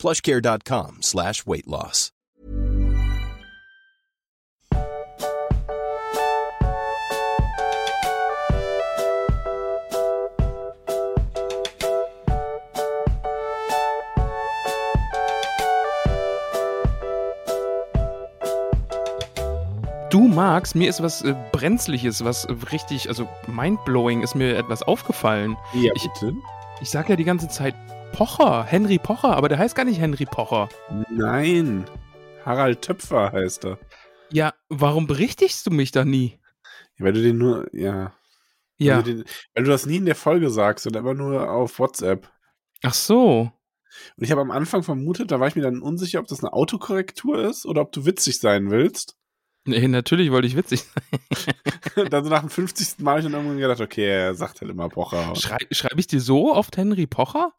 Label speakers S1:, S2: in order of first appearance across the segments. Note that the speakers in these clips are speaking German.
S1: plushcare.com slash weight loss.
S2: Du magst, mir ist was äh, Brenzliches, was äh, richtig, also mindblowing, ist mir etwas aufgefallen.
S3: Ja,
S2: Ich-
S3: bitte?
S2: Ich sag ja die ganze Zeit Pocher, Henry Pocher, aber der heißt gar nicht Henry Pocher.
S3: Nein. Harald Töpfer heißt er.
S2: Ja, warum berichtigst du mich da nie?
S3: Weil du den nur, ja.
S2: Ja.
S3: Weil du, den, weil du das nie in der Folge sagst und immer nur auf WhatsApp.
S2: Ach so.
S3: Und ich habe am Anfang vermutet, da war ich mir dann unsicher, ob das eine Autokorrektur ist oder ob du witzig sein willst.
S2: Nee, natürlich wollte ich witzig sein.
S3: Dann so nach dem 50. Mal habe ich dann irgendwann gedacht, okay, er sagt halt immer Pocher.
S2: Schrei Schreibe ich dir so oft Henry Pocher?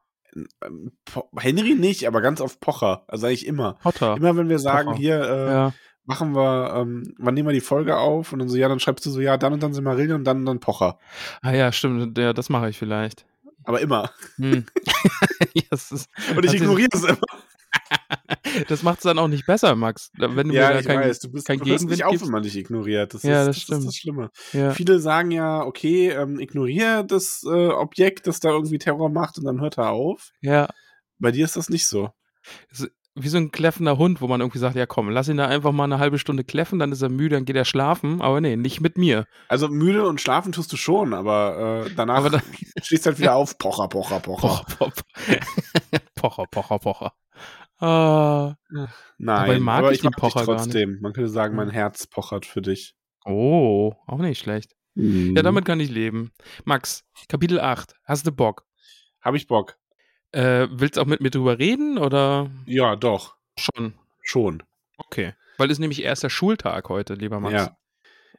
S3: Ähm, Henry nicht, aber ganz oft Pocher. Also eigentlich immer.
S2: Potter.
S3: Immer wenn wir sagen,
S2: Pocher.
S3: hier, äh,
S2: Ja.
S3: machen wir, ähm, wann nehmen wir die Folge auf? Und dann so, ja, dann schreibst du so, ja, dann und dann sind Marillion und dann und dann Pocher.
S2: Ah ja, stimmt. Ja, das mache ich vielleicht.
S3: Aber immer.
S2: Hm. ist,
S3: Und ich
S2: ist-
S3: ignoriere es immer.
S2: Das macht es dann auch nicht besser, Max. Wenn du
S3: Ja, ich
S2: kein,
S3: weiß, du bist
S2: kein
S3: du hörst
S2: Gegenwind
S3: nicht auf,
S2: gibst.
S3: wenn man dich ignoriert. Das,
S2: Ja,
S3: ist,
S2: das
S3: das
S2: stimmt.
S3: ist das Schlimme.
S2: Ja.
S3: Viele sagen ja, okay, ähm, ignoriere das äh, Objekt, das da irgendwie Terror macht und dann hört er auf.
S2: ja,
S3: Bei dir ist das nicht so.
S2: wie so ein kläffender Hund, wo man irgendwie sagt, ja komm, lass ihn da einfach mal eine halbe Stunde kläffen, dann ist er müde, dann geht er schlafen. Aber nee, nicht mit mir.
S3: Also müde und schlafen tust du schon, aber äh, danach
S2: Aber dann-
S3: stehst halt wieder auf, Pocher, Pocher. Pocher,
S2: pocher. pocher, pocher, pocher. Ah.
S3: Nein,
S2: mag
S3: aber
S2: ich
S3: ich mag dich
S2: Pocher gar
S3: trotzdem. Man könnte sagen, mein
S2: Hm.
S3: Herz pochert für dich.
S2: Oh, auch nicht schlecht.
S3: Mhm.
S2: Ja, damit kann ich leben. Max, Kapitel 8. Hast du Bock?
S3: Habe ich Bock.
S2: Äh, willst du auch mit mir drüber reden oder
S3: Ja, doch.
S2: schon?
S3: Schon.
S2: Okay. Weil es nämlich erster Schultag heute, lieber Max.
S3: Ja.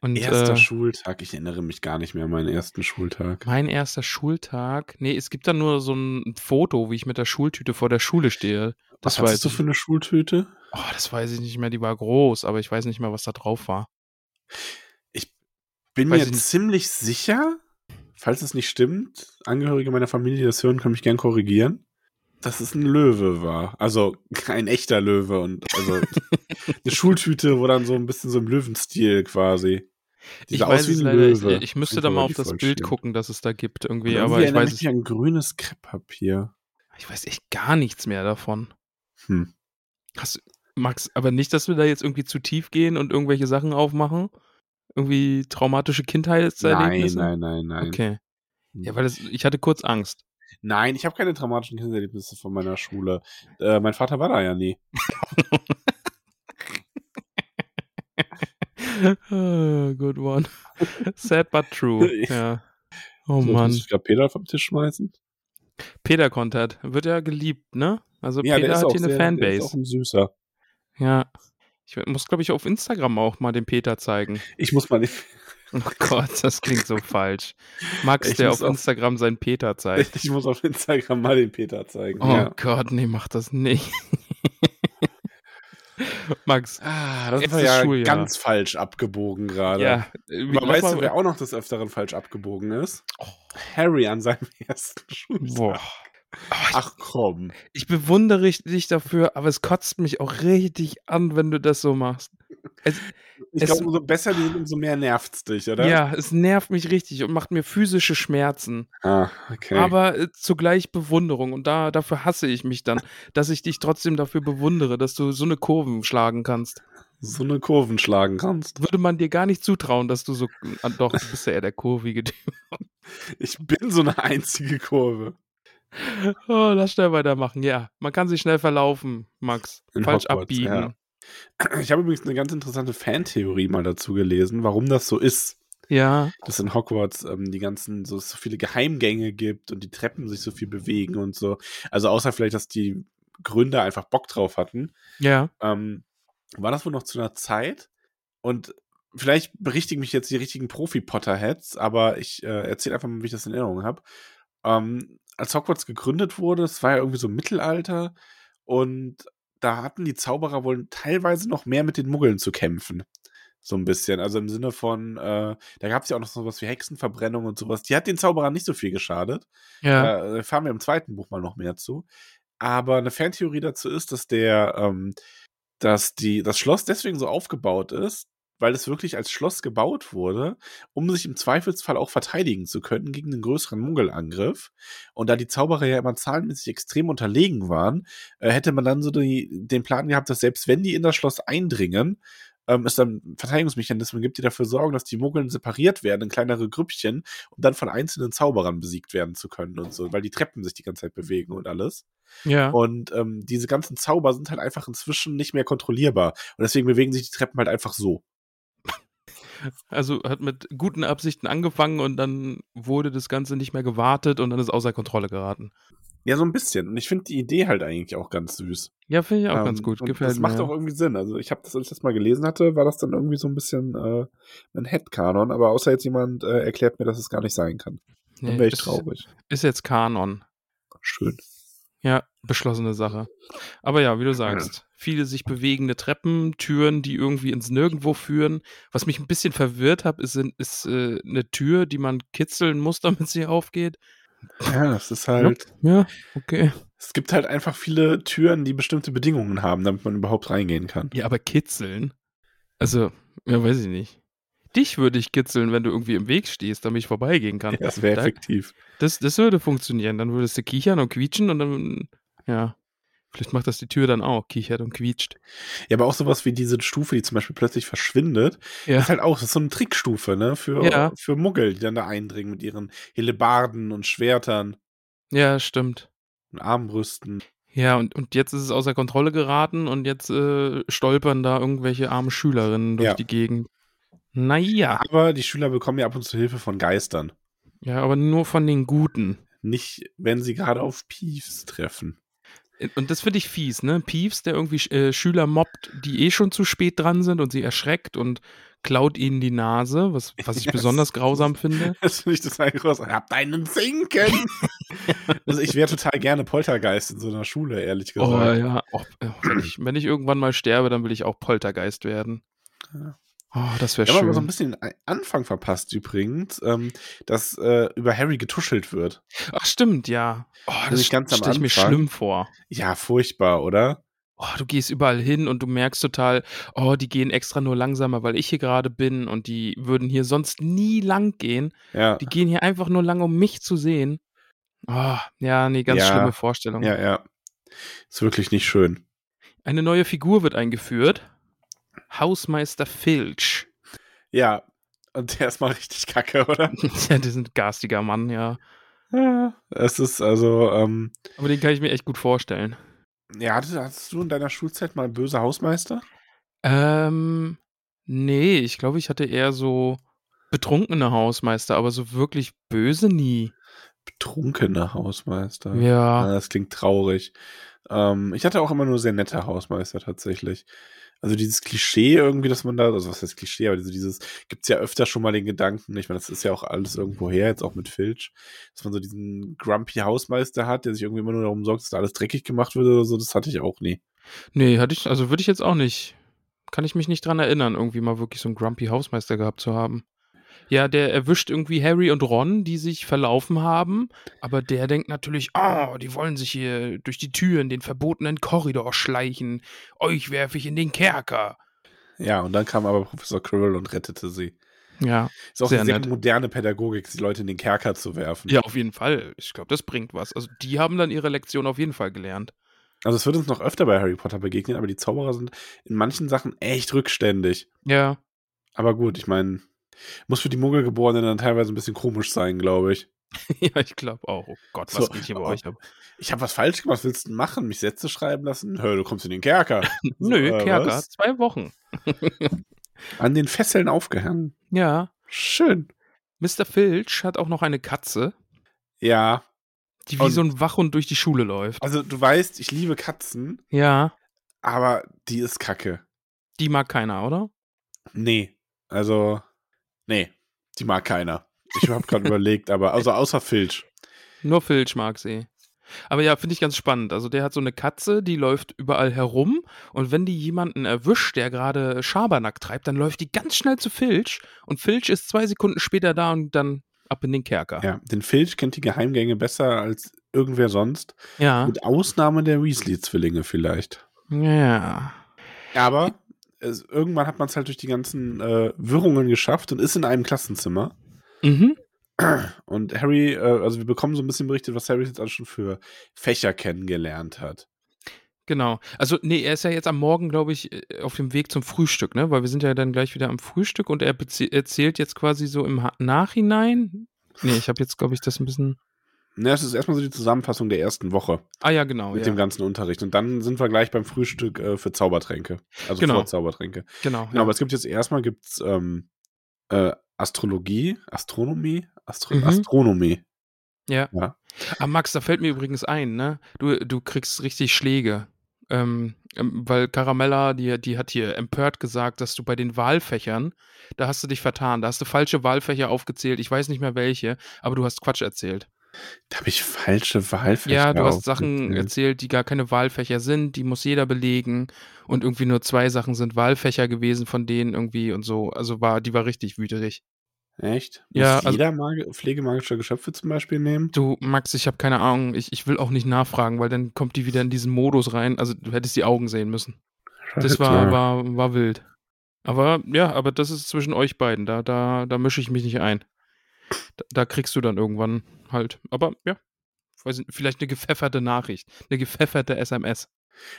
S2: Und
S3: Erster
S2: äh,
S3: Schultag. Ich erinnere mich gar nicht mehr an meinen ersten Schultag.
S2: mein erster Schultag. Nee, es gibt da nur so ein Foto, wie ich mit der Schultüte vor der Schule stehe. Das
S3: Was hattest
S2: weiß
S3: du
S2: ich.
S3: für eine Schultüte?
S2: Oh, das weiß ich nicht mehr. Die war groß, aber ich weiß nicht mehr, was da drauf war.
S3: Bin
S2: Weiß
S3: mir
S2: ich
S3: ziemlich sicher, falls es nicht stimmt, Angehörige meiner Familie, die das hören, können mich gern korrigieren, dass es ein Löwe war. Also ein echter Löwe und also eine Schultüte, wo dann so ein bisschen so im Löwenstil quasi.
S2: Ich weiß es
S3: ein
S2: leider. Ich, ich müsste da mal auf das Bild
S3: vorstellen.
S2: gucken, dass es da gibt irgendwie, aber ich weiß es.
S3: an grünes Krepppapier.
S2: Ich weiß echt gar nichts mehr davon.
S3: Hm.
S2: Hast du, Max, aber nicht, dass wir da jetzt irgendwie zu tief gehen und irgendwelche Sachen aufmachen? Irgendwie traumatische
S3: Nein,
S2: Kindheitserlebnisse?
S3: nein, nein, nein.
S2: Okay. Ja, weil das, ich hatte kurz Angst.
S3: Nein, ich habe keine traumatischen Kindererlebnisse von meiner Schule. Äh, mein Vater war da ja nie.
S2: Good one. Sad but true. Ja. Oh
S3: so,
S2: Mann.
S3: Ich gerade Peter vom Tisch schmeißen?
S2: Peter Content wird ja geliebt, ne? Also
S3: Ja,
S2: Peter hat hier eine
S3: sehr, der ist
S2: Fanbase.
S3: auch ein Süßer.
S2: Ja. Ich muss, glaube ich, auf Instagram auch mal den Peter zeigen.
S3: Ich muss mal nicht.
S2: Oh Gott, das klingt so falsch. Max,
S3: Ich
S2: der auf
S3: auf-
S2: Instagram seinen Peter zeigt.
S3: Ich muss auf Instagram mal den Peter zeigen.
S2: Oh
S3: ja.
S2: Gott, nee, mach das nicht. Max,
S3: Ah, das war ja
S2: Schuljahr.
S3: ganz falsch abgebogen gerade.
S2: ja.
S3: Aber weißt du, wer auch noch des Öfteren falsch abgebogen ist? Harry an seinem ersten Schultag.
S2: Boah. Oh,
S3: Ach komm.
S2: ich bewundere dich dafür, aber es kotzt mich auch richtig an, wenn du das so machst. Es,
S3: Ich
S2: Es-
S3: glaube, umso besser die sind, umso mehr nervt's dich, oder?
S2: ja, es nervt mich richtig und macht mir physische Schmerzen.
S3: Ah, okay.
S2: Aber äh, zugleich Bewunderung. Und da, dafür hasse ich mich dann, dass ich dich trotzdem dafür bewundere, dass du so eine Kurven schlagen kannst.
S3: so eine Kurven schlagen kannst.
S2: Würde man dir gar nicht zutrauen, dass du so. Ah, doch, du bist ja eher der kurvige Typ.
S3: Ich bin so eine einzige Kurve.
S2: Oh, lass schnell weitermachen. Ja, man kann sich schnell verlaufen, Max.
S3: In
S2: Falsch
S3: Hogwarts,
S2: abbiegen.
S3: ja. Ich habe übrigens eine ganz interessante Fantheorie mal dazu gelesen, warum das so ist.
S2: Ja,
S3: Dass in Hogwarts ähm, die ganzen, so, so viele Geheimgänge gibt und die Treppen sich so viel bewegen und so. Also außer vielleicht, dass die Gründer einfach Bock drauf hatten.
S2: ja.
S3: Ähm, war das wohl noch zu einer Zeit und vielleicht berichtigen mich jetzt die richtigen Profi-Potterheads, aber ich äh, erzähle einfach mal, wie ich das in Erinnerung habe. Ähm, als Hogwarts gegründet wurde, es war ja irgendwie so Mittelalter und da hatten die Zauberer wohl teilweise noch mehr mit den Muggeln zu kämpfen. So ein bisschen. Also im Sinne von, äh, da gab es ja auch noch sowas wie Hexenverbrennung und sowas. Die hat den Zauberern nicht so viel geschadet.
S2: Ja.
S3: Da äh, fahren wir im zweiten Buch mal noch mehr zu. Aber eine Fantheorie dazu ist, dass der, ähm, dass die, das Schloss deswegen so aufgebaut ist, weil es wirklich als Schloss gebaut wurde, um sich im Zweifelsfall auch verteidigen zu können gegen einen größeren Muggelangriff. Und da die Zauberer ja immer zahlenmäßig extrem unterlegen waren, äh, hätte man dann so die, den Plan gehabt, dass selbst wenn die in das Schloss eindringen, ähm, es dann Verteidigungsmechanismen gibt, die dafür sorgen, dass die Muggeln separiert werden in kleinere Grüppchen und dann von einzelnen Zauberern besiegt werden zu können und so, weil die Treppen sich die ganze Zeit bewegen und alles.
S2: Ja.
S3: Und ähm, diese ganzen Zauber sind halt einfach inzwischen nicht mehr kontrollierbar. Und deswegen bewegen sich die Treppen halt einfach so.
S2: Also hat mit guten Absichten angefangen und dann wurde das Ganze nicht mehr gewartet und dann ist außer Kontrolle geraten.
S3: Ja, so ein bisschen. Und ich finde die Idee halt eigentlich auch ganz süß.
S2: Ja, finde ich auch
S3: Ähm,
S2: ganz gut. Gefällt
S3: das
S2: mir.
S3: macht
S2: ja.
S3: auch irgendwie Sinn. Also ich habe das, als ich das mal gelesen hatte, war das dann irgendwie so ein bisschen äh, ein Headcanon. Aber außer jetzt jemand äh, erklärt mir, dass es gar nicht sein kann. Dann
S2: Nee,
S3: wäre ich
S2: ist,
S3: traurig.
S2: Ist jetzt Kanon.
S3: Schön.
S2: Ja, beschlossene Sache. Aber ja, wie du sagst, viele sich bewegende Treppen, Türen, die irgendwie ins Nirgendwo führen. Was mich ein bisschen verwirrt hat, ist, ist äh, eine Tür, die man kitzeln muss, damit sie aufgeht.
S3: Ja, das ist halt.
S2: Ja, okay.
S3: Es gibt halt einfach viele Türen, die bestimmte Bedingungen haben, damit man überhaupt reingehen kann.
S2: Ja, aber kitzeln? Also, ja, weiß ich nicht. Dich würde ich kitzeln, wenn du irgendwie im Weg stehst, damit ich vorbeigehen kann.
S3: Ja, das wäre effektiv.
S2: Das, das würde funktionieren. Dann würdest du kichern und quietschen und dann, ja. Vielleicht macht das die Tür dann auch, kichert und quietscht.
S3: Ja, aber auch sowas wie diese Stufe, die zum Beispiel plötzlich verschwindet,
S2: Ja.
S3: ist halt auch, ist so eine Trickstufe, ne? Für,
S2: Ja.
S3: für Muggel, die dann da eindringen mit ihren Hellebarden und Schwertern
S2: Ja, stimmt.
S3: und Armbrüsten.
S2: Ja, und, und jetzt ist es außer Kontrolle geraten und jetzt äh, stolpern da irgendwelche armen Schülerinnen durch
S3: Ja.
S2: die Gegend. Naja.
S3: Aber die Schüler bekommen ja ab und zu Hilfe von Geistern.
S2: Ja, aber nur von den Guten.
S3: Nicht, wenn sie gerade auf Piefs treffen.
S2: Und das finde ich fies, ne? Peeves, der irgendwie äh, Schüler mobbt, die eh schon zu spät dran sind und sie erschreckt und klaut ihnen die Nase, was, was ich
S3: Yes.
S2: besonders grausam finde.
S3: Das finde ich total groß. Habt einen Zinken! also ich wäre total gerne Poltergeist in so einer Schule, ehrlich gesagt.
S2: Oh ja, oh, wenn, ich, wenn ich irgendwann mal sterbe, dann will ich auch Poltergeist werden.
S3: Ja.
S2: Oh, das wäre
S3: Wir haben aber so
S2: schön.
S3: ein bisschen den Anfang verpasst übrigens, ähm, dass äh, über Harry getuschelt wird.
S2: Ach, stimmt, ja. Oh, das
S3: ganz am
S2: stelle ich mir schlimm vor.
S3: Ja, furchtbar, oder?
S2: Oh, du gehst überall hin und du merkst total, oh, die gehen extra nur langsamer, weil ich hier gerade bin und die würden hier sonst nie lang gehen.
S3: Ja,
S2: Die gehen hier einfach nur lang, um mich zu sehen. Oh, ja, nee, ganz
S3: Ja.
S2: schlimme Vorstellung.
S3: ja, ja. Ist wirklich nicht schön.
S2: Eine neue Figur wird eingeführt. Hausmeister Filch.
S3: Ja, und der ist mal richtig kacke, oder?
S2: ja, das ist ein garstiger Mann, ja.
S3: Ja, es ist also, ähm,
S2: Aber den kann ich mir echt gut vorstellen.
S3: ja, hattest, hattest du in deiner Schulzeit mal böse Hausmeister?
S2: Ähm, nee, ich glaube, ich hatte eher so betrunkene Hausmeister, aber so wirklich böse nie.
S3: Betrunkener Hausmeister.
S2: Ja.
S3: das klingt traurig. Ähm, ich hatte auch immer nur sehr nette Hausmeister tatsächlich. Also dieses Klischee irgendwie, dass man da, also was heißt Klischee, aber diese, dieses, gibt's ja öfter schon mal den Gedanken, ich meine, das ist ja auch alles irgendwo her, jetzt auch mit Filch, dass man so diesen grumpy Hausmeister hat, der sich irgendwie immer nur darum sorgt, dass da alles dreckig gemacht wird oder so, das hatte ich auch nie.
S2: Nee, hatte ich, also würde ich jetzt auch nicht. Kann ich mich nicht dran erinnern, irgendwie mal wirklich so einen Grumpy Hausmeister gehabt zu haben. Ja, der erwischt irgendwie Harry und Ron, die sich verlaufen haben, aber der denkt natürlich, oh, die wollen sich hier durch die Tür in den verbotenen Korridor schleichen. Euch werfe ich in den Kerker.
S3: Ja, und dann kam aber Professor Quirrell und rettete sie.
S2: Ja,
S3: Ist auch
S2: Sehr
S3: eine sehr
S2: nett.
S3: moderne Pädagogik, die Leute in den Kerker zu werfen.
S2: ja, auf jeden Fall. Ich glaube, das bringt was. Also die haben dann ihre Lektion auf jeden Fall gelernt.
S3: Also es wird uns noch öfter bei Harry Potter begegnen, aber die Zauberer sind in manchen Sachen echt rückständig.
S2: Ja,
S3: Aber gut, ich meine, muss für die Muggelgeborenen dann teilweise ein bisschen komisch sein, glaube ich.
S2: ja, ich glaube auch. Oh Gott, was
S3: So,
S2: geht hier bei
S3: aber-
S2: euch ab?
S3: Ich habe was falsch gemacht, was willst du denn machen? Mich Sätze schreiben lassen? Hör, du kommst in den Kerker.
S2: Nö,
S3: äh,
S2: Kerker,
S3: was?
S2: zwei Wochen.
S3: An den Fesseln aufgehangen.
S2: Ja.
S3: Schön.
S2: Mr. Filch hat auch noch eine Katze,
S3: Ja,
S2: die wie
S3: Und-
S2: so ein Wachhund durch die Schule läuft.
S3: also du weißt, ich liebe Katzen,
S2: Ja.
S3: aber die ist kacke.
S2: Die mag keiner, oder?
S3: Nee, also, nee, die mag keiner. Ich habe gerade überlegt, aber, also außer Filch.
S2: Nur Filch mag sie. Aber ja, finde ich ganz spannend. Also der hat so eine Katze, die läuft überall herum und wenn die jemanden erwischt, der gerade Schabernack treibt, dann läuft die ganz schnell zu Filch und Filch ist zwei Sekunden später da und dann ab in den Kerker.
S3: Ja, den Filch kennt die Geheimgänge besser als irgendwer sonst.
S2: Ja.
S3: Mit Ausnahme der Weasley-Zwillinge vielleicht.
S2: Ja.
S3: Aber es, irgendwann hat man es halt durch die ganzen äh, Wirrungen geschafft und ist in einem Klassenzimmer.
S2: Mhm.
S3: Und Harry, äh, also wir bekommen so ein bisschen berichtet, was Harry jetzt alles schon für Fächer kennengelernt hat.
S2: Genau. Also, nee, er ist ja jetzt am Morgen, glaube ich, äh, auf dem Weg zum Frühstück, ne? Weil wir sind ja dann gleich wieder am Frühstück und er erzählt jetzt quasi so im ha Nachhinein. Nee, ich habe jetzt, glaube ich, das ein bisschen.
S3: Ne, das ist erstmal so die Zusammenfassung der ersten Woche.
S2: Ah ja, genau.
S3: Mit
S2: ja.
S3: dem ganzen Unterricht. Und dann sind wir gleich beim Frühstück äh, für Zaubertränke. Also
S2: Genau.
S3: vor Zaubertränke.
S2: Genau.
S3: Genau, aber es gibt jetzt erstmal gibt's, ähm, äh, Astrologie, Astronomie, Astro
S2: Mhm.
S3: Astronomie.
S2: Ja.
S3: Ja.
S2: Ah, Max, da fällt mir übrigens ein, ne? Du, du kriegst richtig Schläge. Ähm, ähm, weil Caramella, die, die hat hier empört gesagt, dass du bei den Wahlfächern, da hast du dich vertan, da hast du falsche Wahlfächer aufgezählt, ich weiß nicht mehr welche, aber du hast Quatsch erzählt.
S3: Da habe ich falsche Wahlfächer.
S2: Ja, du hast Sachen erzählt, die gar keine Wahlfächer sind, die muss jeder belegen und irgendwie nur zwei Sachen sind Wahlfächer gewesen von denen irgendwie und so. Also war, die war richtig wüterig.
S3: Echt?
S2: Ja,
S3: Muss
S2: also-
S3: jeder Magi Pflege magischer Geschöpfe zum Beispiel nehmen?
S2: Du, Max, ich habe keine Ahnung, ich, ich will auch nicht nachfragen, weil dann kommt die wieder in diesen Modus rein. Also du hättest die Augen sehen müssen. Das war, war, war wild. Aber ja, aber das ist zwischen euch beiden. Da, da, da mische ich mich nicht ein. Da, da kriegst du dann irgendwann halt. Aber ja, nicht, vielleicht eine gepfefferte Nachricht. Eine gepfefferte SMS.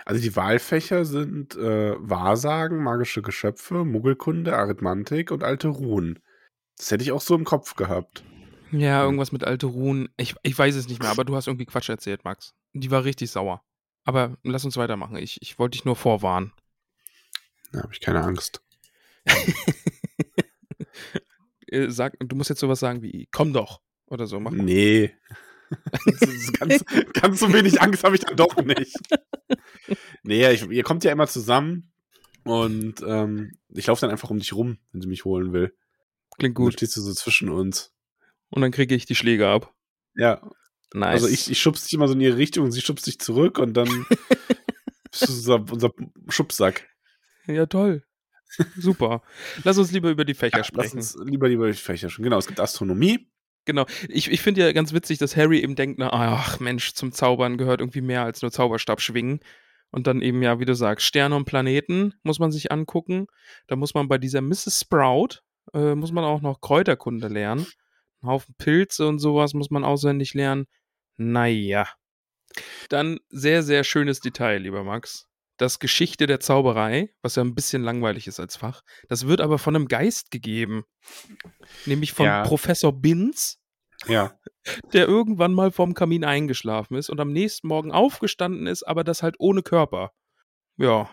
S3: Also die Wahlfächer sind äh, Wahrsagen, magische Geschöpfe, Muggelkunde, Arithmantik und alte Runen. Das hätte ich auch so im Kopf gehabt.
S2: Ja, irgendwas mit alte Ruhen. Ich, ich weiß es nicht mehr, aber du hast irgendwie Quatsch erzählt, Max. Die war richtig sauer. Aber lass uns weitermachen. Ich, ich wollte dich nur vorwarnen.
S3: Da habe ich keine Angst.
S2: Äh, Sag, du musst jetzt sowas sagen wie, komm doch. Oder so. Mach mal.
S3: Nee. Ganz, ganz so wenig Angst habe ich dann doch nicht. Nee, ich, ihr kommt ja immer zusammen und ähm, ich laufe dann einfach um dich rum, wenn sie mich holen will.
S2: Klingt
S3: Gut. Dann
S2: gut.
S3: stehst du so zwischen uns.
S2: Und dann kriege ich die Schläge ab.
S3: Ja,
S2: Nice.
S3: also ich, ich schubst dich immer so in ihre Richtung und sie schubst dich zurück und dann bist du unser, unser Schubsack.
S2: Ja, toll. Super. Lass uns lieber über die Fächer
S3: Ja, lass
S2: sprechen.
S3: uns lieber lieber die Fächer schon. Genau, es gibt Astronomie.
S2: Genau. Ich, ich finde ja ganz witzig, dass Harry eben denkt, na, ach Mensch, zum Zaubern gehört irgendwie mehr als nur Zauberstab schwingen. Und dann eben, ja, wie du sagst, Sterne und Planeten muss man sich angucken. Da muss man bei dieser Mrs. Sprout, äh, muss man auch noch Kräuterkunde lernen. Ein Haufen Pilze und sowas muss man auswendig lernen. Naja. Dann sehr, sehr schönes Detail, lieber Max. Das Geschichte der Zauberei, was ja ein bisschen langweilig ist als Fach, das wird aber von einem Geist gegeben. Nämlich von
S3: Ja.
S2: Professor Binz,
S3: Ja,
S2: der irgendwann mal vorm Kamin eingeschlafen ist und am nächsten Morgen aufgestanden ist, aber das halt ohne Körper. Ja,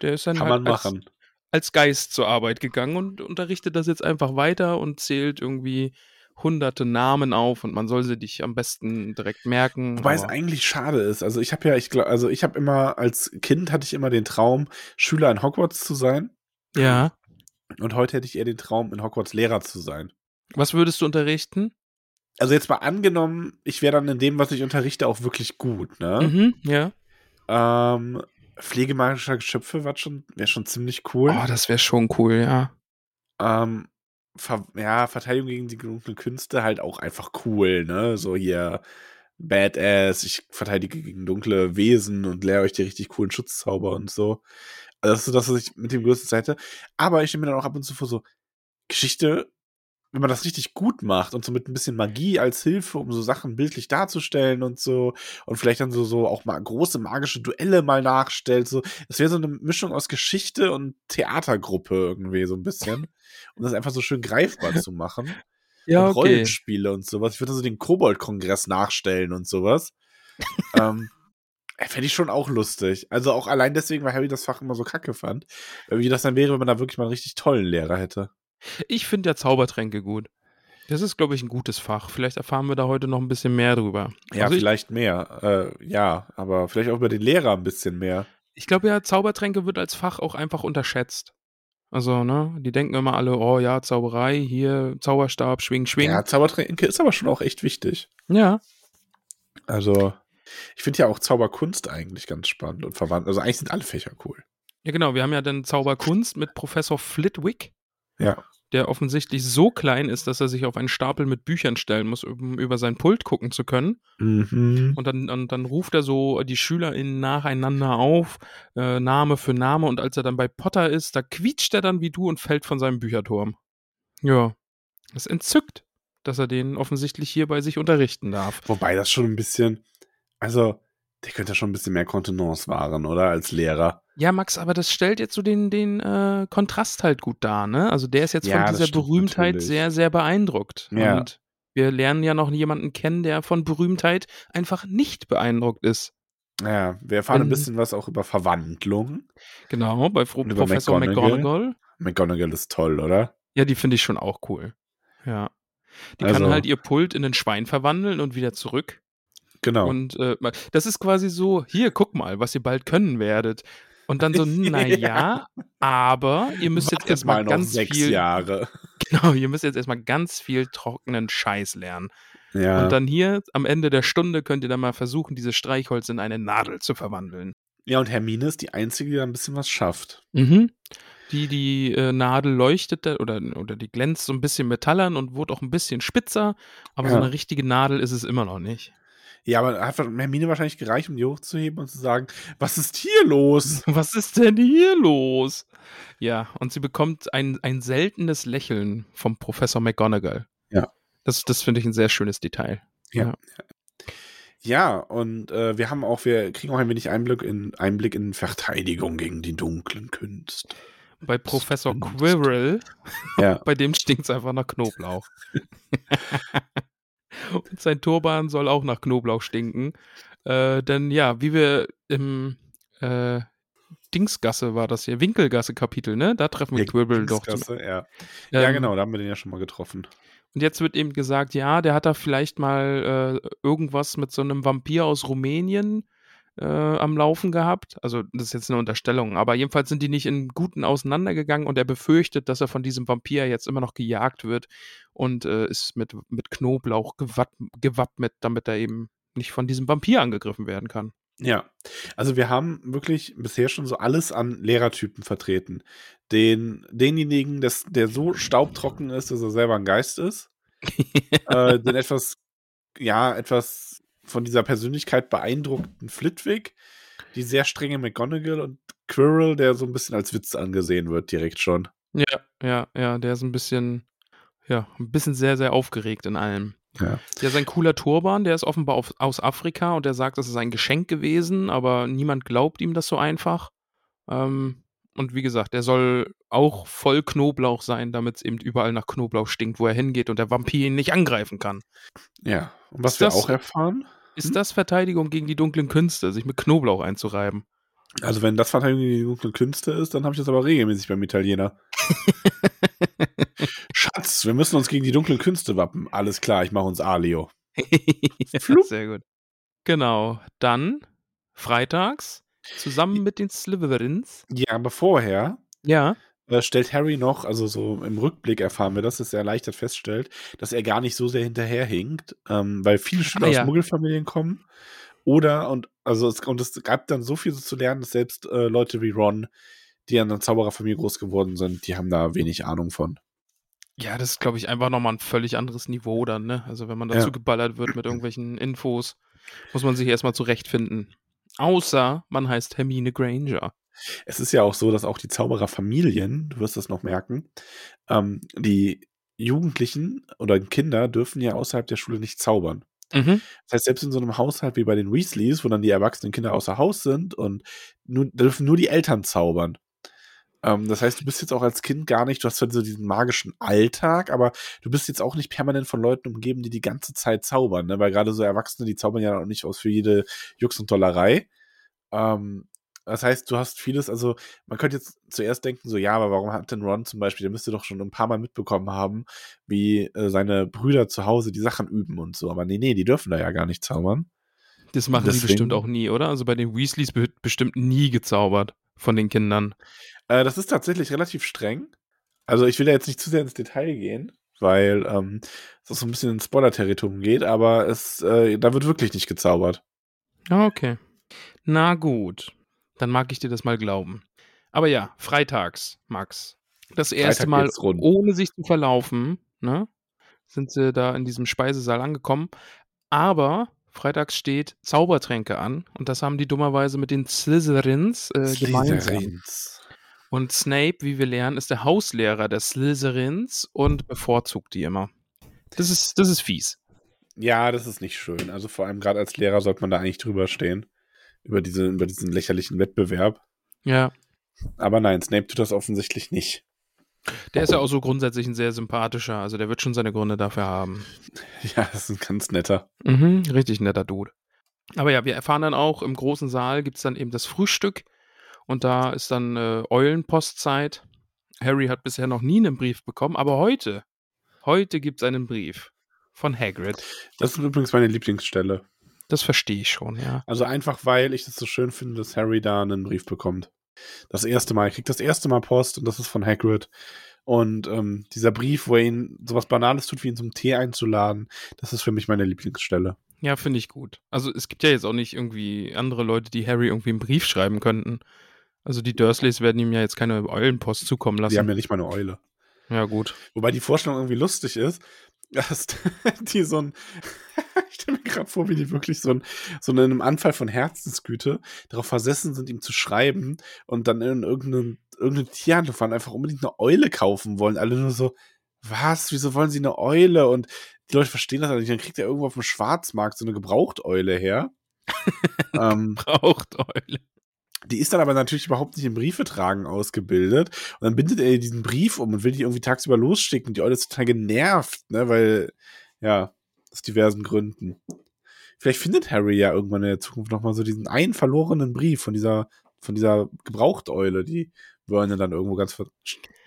S2: der ist dann
S3: kann
S2: halt als, als Geist zur Arbeit gegangen und unterrichtet das jetzt einfach weiter und zählt irgendwie hunderte Namen auf und man soll sie dich am besten direkt merken.
S3: Wobei es eigentlich schade ist. Also ich habe ja, ich glaube, also ich habe immer als Kind hatte ich immer den Traum, Schüler in Hogwarts zu sein.
S2: ja.
S3: Und heute hätte ich eher den Traum, in Hogwarts Lehrer zu sein.
S2: Was würdest du unterrichten?
S3: Also jetzt mal angenommen, ich wäre dann in dem, was ich unterrichte, auch wirklich gut, ne?
S2: Mhm, ja.
S3: Ähm, Pflege magischer Geschöpfe war schon, wäre schon ziemlich cool.
S2: Oh, das wäre schon cool, ja.
S3: Ähm, Ver ja, Verteidigung gegen die dunklen Künste halt auch einfach cool, ne? So hier Badass, ich verteidige gegen dunkle Wesen und lehre euch die richtig coolen Schutzzauber und so. Also das ist so das, was ich mit dem größten Seite. Aber ich stelle mir dann auch ab und zu vor, so Geschichte, wenn man das richtig gut macht und so mit ein bisschen Magie als Hilfe, um so Sachen bildlich darzustellen und so und vielleicht dann so, so auch mal große magische Duelle mal nachstellt, so. Das wäre so eine Mischung aus Geschichte und Theatergruppe irgendwie so ein bisschen. um das einfach so schön greifbar zu machen.
S2: Ja,
S3: und
S2: okay.
S3: Rollenspiele und sowas. Ich würde so den Kobold-Kongress nachstellen und sowas. ähm, Fände ich schon auch lustig. Also auch allein deswegen, weil Harry das Fach immer so kacke fand. Weil Wie das dann wäre, wenn man da wirklich mal einen richtig tollen Lehrer hätte.
S2: Ich finde ja Zaubertränke gut. Das ist, glaube ich, ein gutes Fach. Vielleicht erfahren wir da heute noch ein bisschen mehr drüber.
S3: Ja,
S2: Also ich-
S3: vielleicht mehr. Äh, ja, aber vielleicht auch über den Lehrer ein bisschen mehr.
S2: Ich glaube ja, Zaubertränke wird als Fach auch einfach unterschätzt. Also, ne, die denken immer alle, oh ja, Zauberei, hier Zauberstab, schwing, schwing.
S3: Ja, Zaubertränke ist aber schon auch echt wichtig.
S2: Ja.
S3: Also, ich finde ja auch Zauberkunst eigentlich ganz spannend und verwandt. Also, eigentlich sind alle Fächer cool.
S2: Ja, genau. Wir haben ja dann Zauberkunst mit Professor Flitwick,
S3: Ja.
S2: der offensichtlich so klein ist, dass er sich auf einen Stapel mit Büchern stellen muss, um über sein Pult gucken zu können.
S3: Mhm.
S2: Und dann, und dann ruft er so die SchülerInnen nacheinander auf, äh, Name für Name. Und als er dann bei Potter ist, da quietscht er dann wie du und fällt von seinem Bücherturm. Ja. Das entzückt, dass er den offensichtlich hier bei sich unterrichten darf.
S3: Wobei das schon ein bisschen, also, der könnte ja schon ein bisschen mehr Kontenance wahren, oder? Als Lehrer.
S2: Ja, Max, aber das stellt jetzt so den, den äh, Kontrast halt gut dar, ne? Also der ist jetzt
S3: Ja,
S2: von dieser Berühmtheit
S3: natürlich.
S2: sehr, sehr beeindruckt.
S3: Ja.
S2: Und wir lernen ja noch jemanden kennen, der von Berühmtheit einfach nicht beeindruckt ist.
S3: Ja, wir erfahren ein
S2: Wenn-
S3: bisschen was auch über Verwandlung.
S2: Genau, bei Fro Professor
S3: McGonagall.
S2: McGonagall.
S3: McGonagall ist toll, oder?
S2: Ja, die finde ich schon auch cool. Ja. Die
S3: Also-
S2: kann halt ihr Pult in ein Schwein verwandeln und wieder zurück.
S3: Genau.
S2: Und äh, das ist quasi so, hier, guck mal, was ihr bald können werdet. Und dann so, naja,
S3: Ja.
S2: aber ihr müsst jetzt
S3: Wartet
S2: erstmal ganz
S3: sechs
S2: viel.
S3: Jahre.
S2: Genau, ihr müsst jetzt erstmal ganz viel trockenen Scheiß lernen.
S3: Ja.
S2: Und dann hier am Ende der Stunde könnt ihr dann mal versuchen, dieses Streichholz in eine Nadel zu verwandeln.
S3: ja, und Hermine ist die Einzige, die da ein bisschen was schafft.
S2: Mhm. Die, die äh, Nadel leuchtet oder, oder die glänzt so ein bisschen metallern und wurde auch ein bisschen spitzer, aber so
S3: Ja.
S2: eine richtige Nadel ist es immer noch nicht.
S3: Ja, aber hat Hermine wahrscheinlich gereicht, um die hochzuheben und zu sagen, was ist hier los?
S2: Was ist denn hier los? Ja, und sie bekommt ein, ein seltenes Lächeln vom Professor McGonagall.
S3: Ja.
S2: Das, das finde ich ein sehr schönes Detail.
S3: Ja, und äh, wir haben auch, wir kriegen auch ein wenig Einblick in, Einblick in Verteidigung gegen die dunklen Künste.
S2: Bei Professor. Quirrell,
S3: Ja.
S2: bei dem stinkt es einfach nach Knoblauch. und sein Turban soll auch nach Knoblauch stinken. Äh, denn ja, wie wir im äh, Dingsgasse war das hier, Winkelgasse-Kapitel, ne? Da treffen wir Quirrell doch. zum-
S3: Dingsgasse, ja. ja,
S2: Ähm,
S3: genau, da haben wir den ja schon mal getroffen.
S2: Und jetzt wird eben gesagt, ja, der hat da vielleicht mal äh, irgendwas mit so einem Vampir aus Rumänien äh, am Laufen gehabt. Also das ist jetzt eine Unterstellung, aber jedenfalls sind die nicht in Guten auseinandergegangen und er befürchtet, dass er von diesem Vampir jetzt immer noch gejagt wird und äh, ist mit, mit Knoblauch gewapp, gewappnet, damit er eben nicht von diesem Vampir angegriffen werden kann.
S3: Ja, also wir haben wirklich bisher schon so alles an Lehrertypen vertreten. Den, denjenigen, des, der so staubtrocken ist, dass er selber ein Geist ist. äh, den etwas, ja, etwas von dieser Persönlichkeit beeindruckten Flitwick, die sehr strenge McGonagall und Quirrell, der so ein bisschen als Witz angesehen wird, direkt schon.
S2: Ja, ja, ja, der ist ein bisschen, ja, ein bisschen sehr, sehr aufgeregt in allem.
S3: Ja.
S2: Ja, sein cooler Turban, der ist offenbar auf, aus Afrika und der sagt, das ist ein Geschenk gewesen, aber niemand glaubt ihm das so einfach. Ähm, und wie gesagt, der soll auch voll Knoblauch sein, damit es eben überall nach Knoblauch stinkt, wo er hingeht und der Vampir ihn nicht angreifen kann.
S3: Ja. Und was
S2: Ist
S3: wir
S2: das-
S3: auch erfahren,
S2: Ist
S3: Hm?
S2: das Verteidigung gegen die dunklen Künste, sich mit Knoblauch einzureiben?
S3: also wenn das Verteidigung gegen die dunklen Künste ist, dann habe ich das aber regelmäßig beim Italiener. Schatz, wir müssen uns gegen die dunklen Künste wappen. Alles klar, ich mache uns Alio.
S2: ja, sehr gut. Genau. Dann freitags zusammen mit den Slytherins.
S3: Ja, aber vorher
S2: Ja.
S3: äh, stellt Harry noch, also so im Rückblick erfahren wir das, dass er erleichtert feststellt, dass er gar nicht so sehr hinterherhinkt, ähm, weil viele Schüler
S2: Ah, ja.
S3: aus Muggelfamilien kommen. Oder, und also es, und es gab dann so viel so zu lernen, dass selbst äh, Leute wie Ron, die an einer Zaubererfamilie groß geworden sind, die haben da wenig Ahnung von.
S2: Ja, das ist, glaube ich, einfach nochmal ein völlig anderes Niveau dann, ne? Also wenn man dazu
S3: Ja.
S2: geballert wird mit irgendwelchen Infos, muss man sich erstmal zurechtfinden. Außer man heißt Hermine Granger.
S3: Es ist ja auch so, dass auch die Zaubererfamilien, du wirst das noch merken, ähm, die Jugendlichen oder Kinder dürfen ja außerhalb der Schule nicht zaubern.
S2: Mhm.
S3: Das heißt, selbst in so einem Haushalt wie bei den Weasleys, wo dann die erwachsenen Kinder außer Haus sind und nur, dürfen nur die Eltern zaubern. Ähm, das heißt, du bist jetzt auch als Kind gar nicht, du hast zwar so diesen magischen Alltag, aber du bist jetzt auch nicht permanent von Leuten umgeben, die die ganze Zeit zaubern, ne? weil gerade so Erwachsene, die zaubern ja auch nicht aus für jede Jux und Dollerei. Ähm, das heißt, du hast vieles, also man könnte jetzt zuerst denken, so, ja, aber warum hat denn Ron zum Beispiel, der müsste doch schon ein paar Mal mitbekommen haben, wie äh, seine Brüder zu Hause die Sachen üben und so. Aber nee, nee, die dürfen da ja gar nicht zaubern.
S2: Das machen
S3: Deswegen-
S2: die bestimmt auch nie, oder? Also bei den Weasleys wird bestimmt nie gezaubert von den Kindern.
S3: Äh, das ist tatsächlich relativ streng. Also ich will da jetzt nicht zu sehr ins Detail gehen, weil ähm, es auch so ein bisschen ins Spoiler-Territorium geht, aber es, äh, da wird wirklich nicht gezaubert.
S2: Ah, Okay. Na gut. Dann mag ich dir das mal glauben. Aber ja, freitags, Max. Das erste
S3: Freitag
S2: Mal, ohne sich zu verlaufen, ne, sind sie da in diesem Speisesaal angekommen. Aber freitags steht Zaubertränke an und das haben die dummerweise mit den Slytherins äh, gemeinsam. Und Snape, wie wir lernen, ist der Hauslehrer der Slytherins und bevorzugt die immer. Das ist, das ist fies.
S3: Ja, das ist nicht schön. Also vor allem gerade als Lehrer sollte man da eigentlich drüber stehen. Über, diese, über diesen lächerlichen Wettbewerb.
S2: Ja,
S3: Aber nein, Snape tut das offensichtlich nicht.
S2: Der ist ja auch so grundsätzlich ein sehr sympathischer. Also der wird schon seine Gründe dafür haben.
S3: Ja, das ist ein ganz netter.
S2: Mhm, richtig netter Dude. Aber ja, wir erfahren dann auch, im großen Saal gibt es dann eben das Frühstück und da ist dann äh, Eulenpostzeit. Harry hat bisher noch nie einen Brief bekommen, aber heute, heute gibt es einen Brief von Hagrid.
S3: Das ist übrigens meine Lieblingsstelle.
S2: Das verstehe ich schon, ja.
S3: Also einfach, weil ich es so schön finde, dass Harry da einen Brief bekommt. Das erste Mal. Er kriegt das erste Mal Post und das ist von Hagrid. Und ähm, dieser Brief, wo er ihn sowas Banales tut, wie ihn zum Tee einzuladen, das ist für mich meine Lieblingsstelle.
S2: Ja, finde ich gut. Also es gibt ja jetzt auch nicht irgendwie andere Leute, die Harry irgendwie einen Brief schreiben könnten. Also die Dursleys werden ihm ja jetzt keine Eulenpost zukommen lassen.
S3: Die haben ja nicht mal eine Eule.
S2: ja, gut.
S3: Wobei die Vorstellung irgendwie lustig ist, dass die so ein, ich stelle mir gerade vor, wie die wirklich so, ein, so in einem Anfall von Herzensgüte darauf versessen sind, ihm zu schreiben und dann in irgendeinen irgendeine Tierhandel fahren, einfach unbedingt eine Eule kaufen wollen. Alle nur so, was, wieso wollen sie eine Eule? Und die Leute verstehen das halt nicht. Dann kriegt er irgendwo auf dem Schwarzmarkt so eine Gebrauchteule her. ähm,
S2: Braucht Eule.
S3: Die ist dann aber natürlich überhaupt nicht im Briefetragen ausgebildet. Und dann bindet er diesen Brief um und will die irgendwie tagsüber losschicken. Die Eule ist total genervt, ne, weil, ja, aus diversen Gründen. Vielleicht findet Harry ja irgendwann in der Zukunft nochmal so diesen einen verlorenen Brief von dieser, von dieser Gebrauchteule, die Vernon dann irgendwo ganz, ver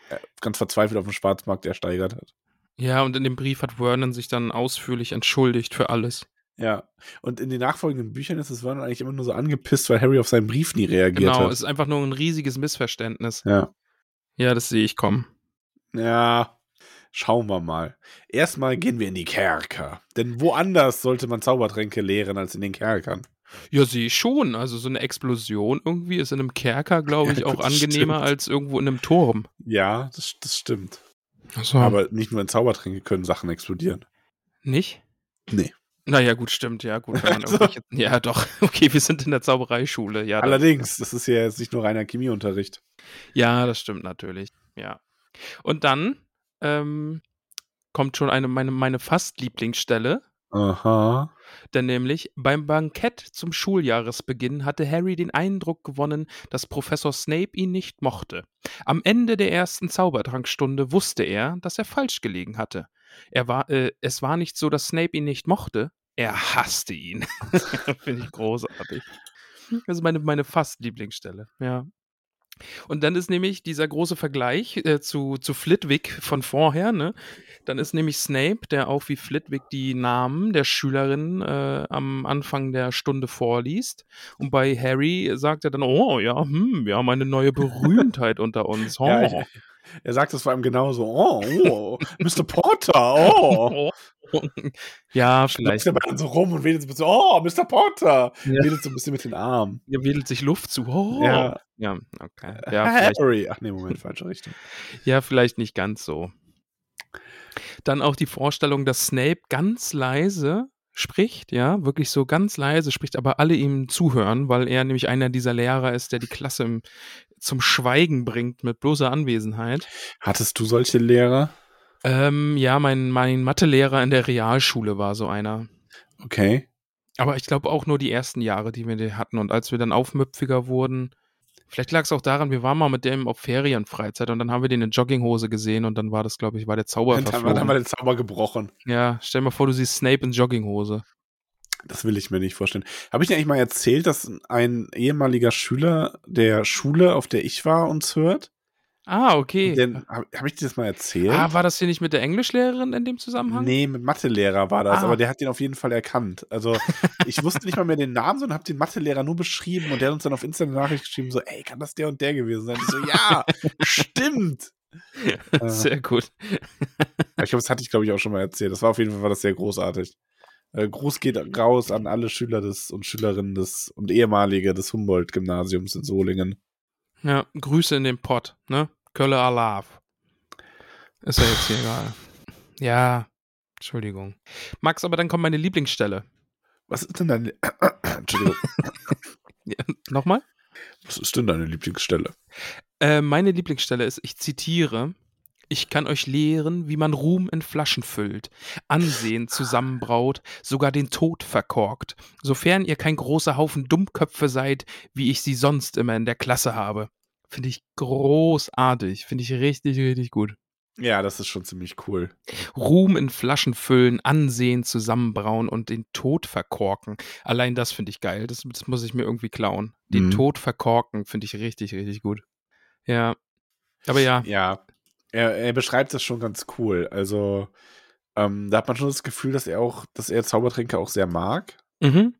S3: äh, ganz verzweifelt auf dem Schwarzmarkt ersteigert hat.
S2: Ja, und in dem Brief hat Vernon sich dann ausführlich entschuldigt für alles.
S3: Ja. Und in den nachfolgenden Büchern ist es Vernon eigentlich immer nur so angepisst, weil Harry auf seinen Brief nie reagiert
S2: Genau,
S3: hat.
S2: es ist einfach nur ein riesiges Missverständnis.
S3: Ja.
S2: Ja, das sehe ich kommen.
S3: Ja, schauen wir mal. Erstmal gehen wir in die Kerker. Denn woanders sollte man Zaubertränke lehren als in den Kerkern.
S2: Ja, sehe ich schon. Also so eine Explosion irgendwie ist in einem Kerker, glaube ich,
S3: Ja,
S2: auch angenehmer
S3: stimmt.
S2: als irgendwo in einem Turm.
S3: Ja, das, das stimmt.
S2: Achso.
S3: Aber nicht nur in Zaubertränke können Sachen explodieren.
S2: nicht?
S3: Nee.
S2: Naja, gut, stimmt, ja, gut.
S3: Also-
S2: ja, doch. Okay, wir sind in der Zaubereischule. Ja,
S3: Allerdings, das ist ja jetzt nicht nur reiner Chemieunterricht.
S2: Ja, das stimmt natürlich. Ja. Und dann ähm, kommt schon eine meine, meine fast Lieblingsstelle.
S3: Aha.
S2: Denn nämlich beim Bankett zum Schuljahresbeginn hatte Harry den Eindruck gewonnen, dass Professor Snape ihn nicht mochte. Am Ende der ersten Zaubertrankstunde wusste er, dass er falsch gelegen hatte. Er war, äh, es war nicht so, dass Snape ihn nicht mochte, er hasste ihn. Finde ich großartig. Das ist meine, meine fast Lieblingsstelle, ja. Und dann ist nämlich dieser große Vergleich äh, zu, zu Flitwick von vorher, ne? Dann ist nämlich Snape, der auch wie Flitwick die Namen der Schülerinnen äh, am Anfang der Stunde vorliest. Und bei Harry sagt er dann, oh ja, hm, wir haben eine neue Berühmtheit unter uns. Oh.
S3: Ja, ich, er sagt das vor allem genauso. Oh, oh Mr. Porter, oh.
S2: ja, vielleicht.
S3: der dann so rum und wedelt so ein bisschen, oh, Mr. Porter.
S2: Ja.
S3: Wedelt so ein bisschen mit den Armen.
S2: Hier wedelt sich Luft zu. Oh.
S3: Ja.
S2: ja, okay. Ja,
S3: Harry. Ach nee, Moment, falsche Richtung.
S2: Ja, vielleicht nicht ganz so. Dann auch die Vorstellung, dass Snape ganz leise spricht, ja, wirklich so ganz leise spricht, aber alle ihm zuhören, weil er nämlich einer dieser Lehrer ist, der die Klasse im, zum Schweigen bringt mit bloßer Anwesenheit.
S3: Hattest du solche Lehrer?
S2: Ähm, ja, mein, mein Mathelehrer in der Realschule war so einer.
S3: Okay.
S2: Aber ich glaube auch nur die ersten Jahre, die wir hatten. Und als wir dann aufmüpfiger wurden, vielleicht lag es auch daran, wir waren mal mit dem auf Ferienfreizeit und dann haben wir den in Jogginghose gesehen und dann war das, glaube ich, war der Zauber
S3: Dann haben wir
S2: verflogen.
S3: dann mal den Zauber gebrochen.
S2: Ja, stell mal vor, du siehst Snape in Jogginghose.
S3: Das will ich mir nicht vorstellen. Habe ich dir eigentlich mal erzählt, dass ein ehemaliger Schüler der Schule, auf der ich war, uns hört?
S2: Ah, okay.
S3: Habe hab ich dir das mal erzählt?
S2: Ah, war das hier nicht mit der Englischlehrerin in dem Zusammenhang?
S3: Nee, mit Mathelehrer war das,
S2: Ah.
S3: aber der hat den auf jeden Fall erkannt. Also ich wusste nicht mal mehr den Namen, sondern habe den Mathelehrer nur beschrieben und der hat uns dann auf Insta eine Nachricht geschrieben, so, ey, kann das der und der gewesen sein? Ich so, ja, stimmt. Äh,
S2: Sehr gut.
S3: ich glaube, das hatte ich, glaube ich, auch schon mal erzählt. Das war auf jeden Fall war das sehr großartig. Äh, Gruß geht raus an alle Schüler des und Schülerinnen des und ehemalige des Humboldt-Gymnasiums in Solingen.
S2: Ja, Grüße in den Pott, ne? Kölle Alav. Ist ja jetzt hier egal. Ja, Entschuldigung. Max, aber dann kommt meine Lieblingsstelle.
S3: Was ist denn deine Entschuldigung,
S2: Ja, Nochmal?
S3: was ist denn deine Lieblingsstelle?
S2: Äh, meine Lieblingsstelle ist, ich zitiere, ich kann euch lehren, wie man Ruhm in Flaschen füllt, Ansehen zusammenbraut, sogar den Tod verkorkt, sofern ihr kein großer Haufen Dummköpfe seid, wie ich sie sonst immer in der Klasse habe. Finde ich großartig, finde ich richtig, richtig gut.
S3: Ja, das ist schon ziemlich cool.
S2: Ruhm in Flaschen füllen, Ansehen zusammenbrauen und den Tod verkorken. Allein das finde ich geil. Das, das muss ich mir irgendwie klauen. Den
S3: Mhm.
S2: Tod verkorken finde ich richtig, richtig gut. Ja. Aber ja.
S3: Ja, er, er beschreibt das schon ganz cool. Also, ähm, da hat man schon das Gefühl, dass er auch, dass er Zaubertränke auch sehr mag.
S2: Mhm.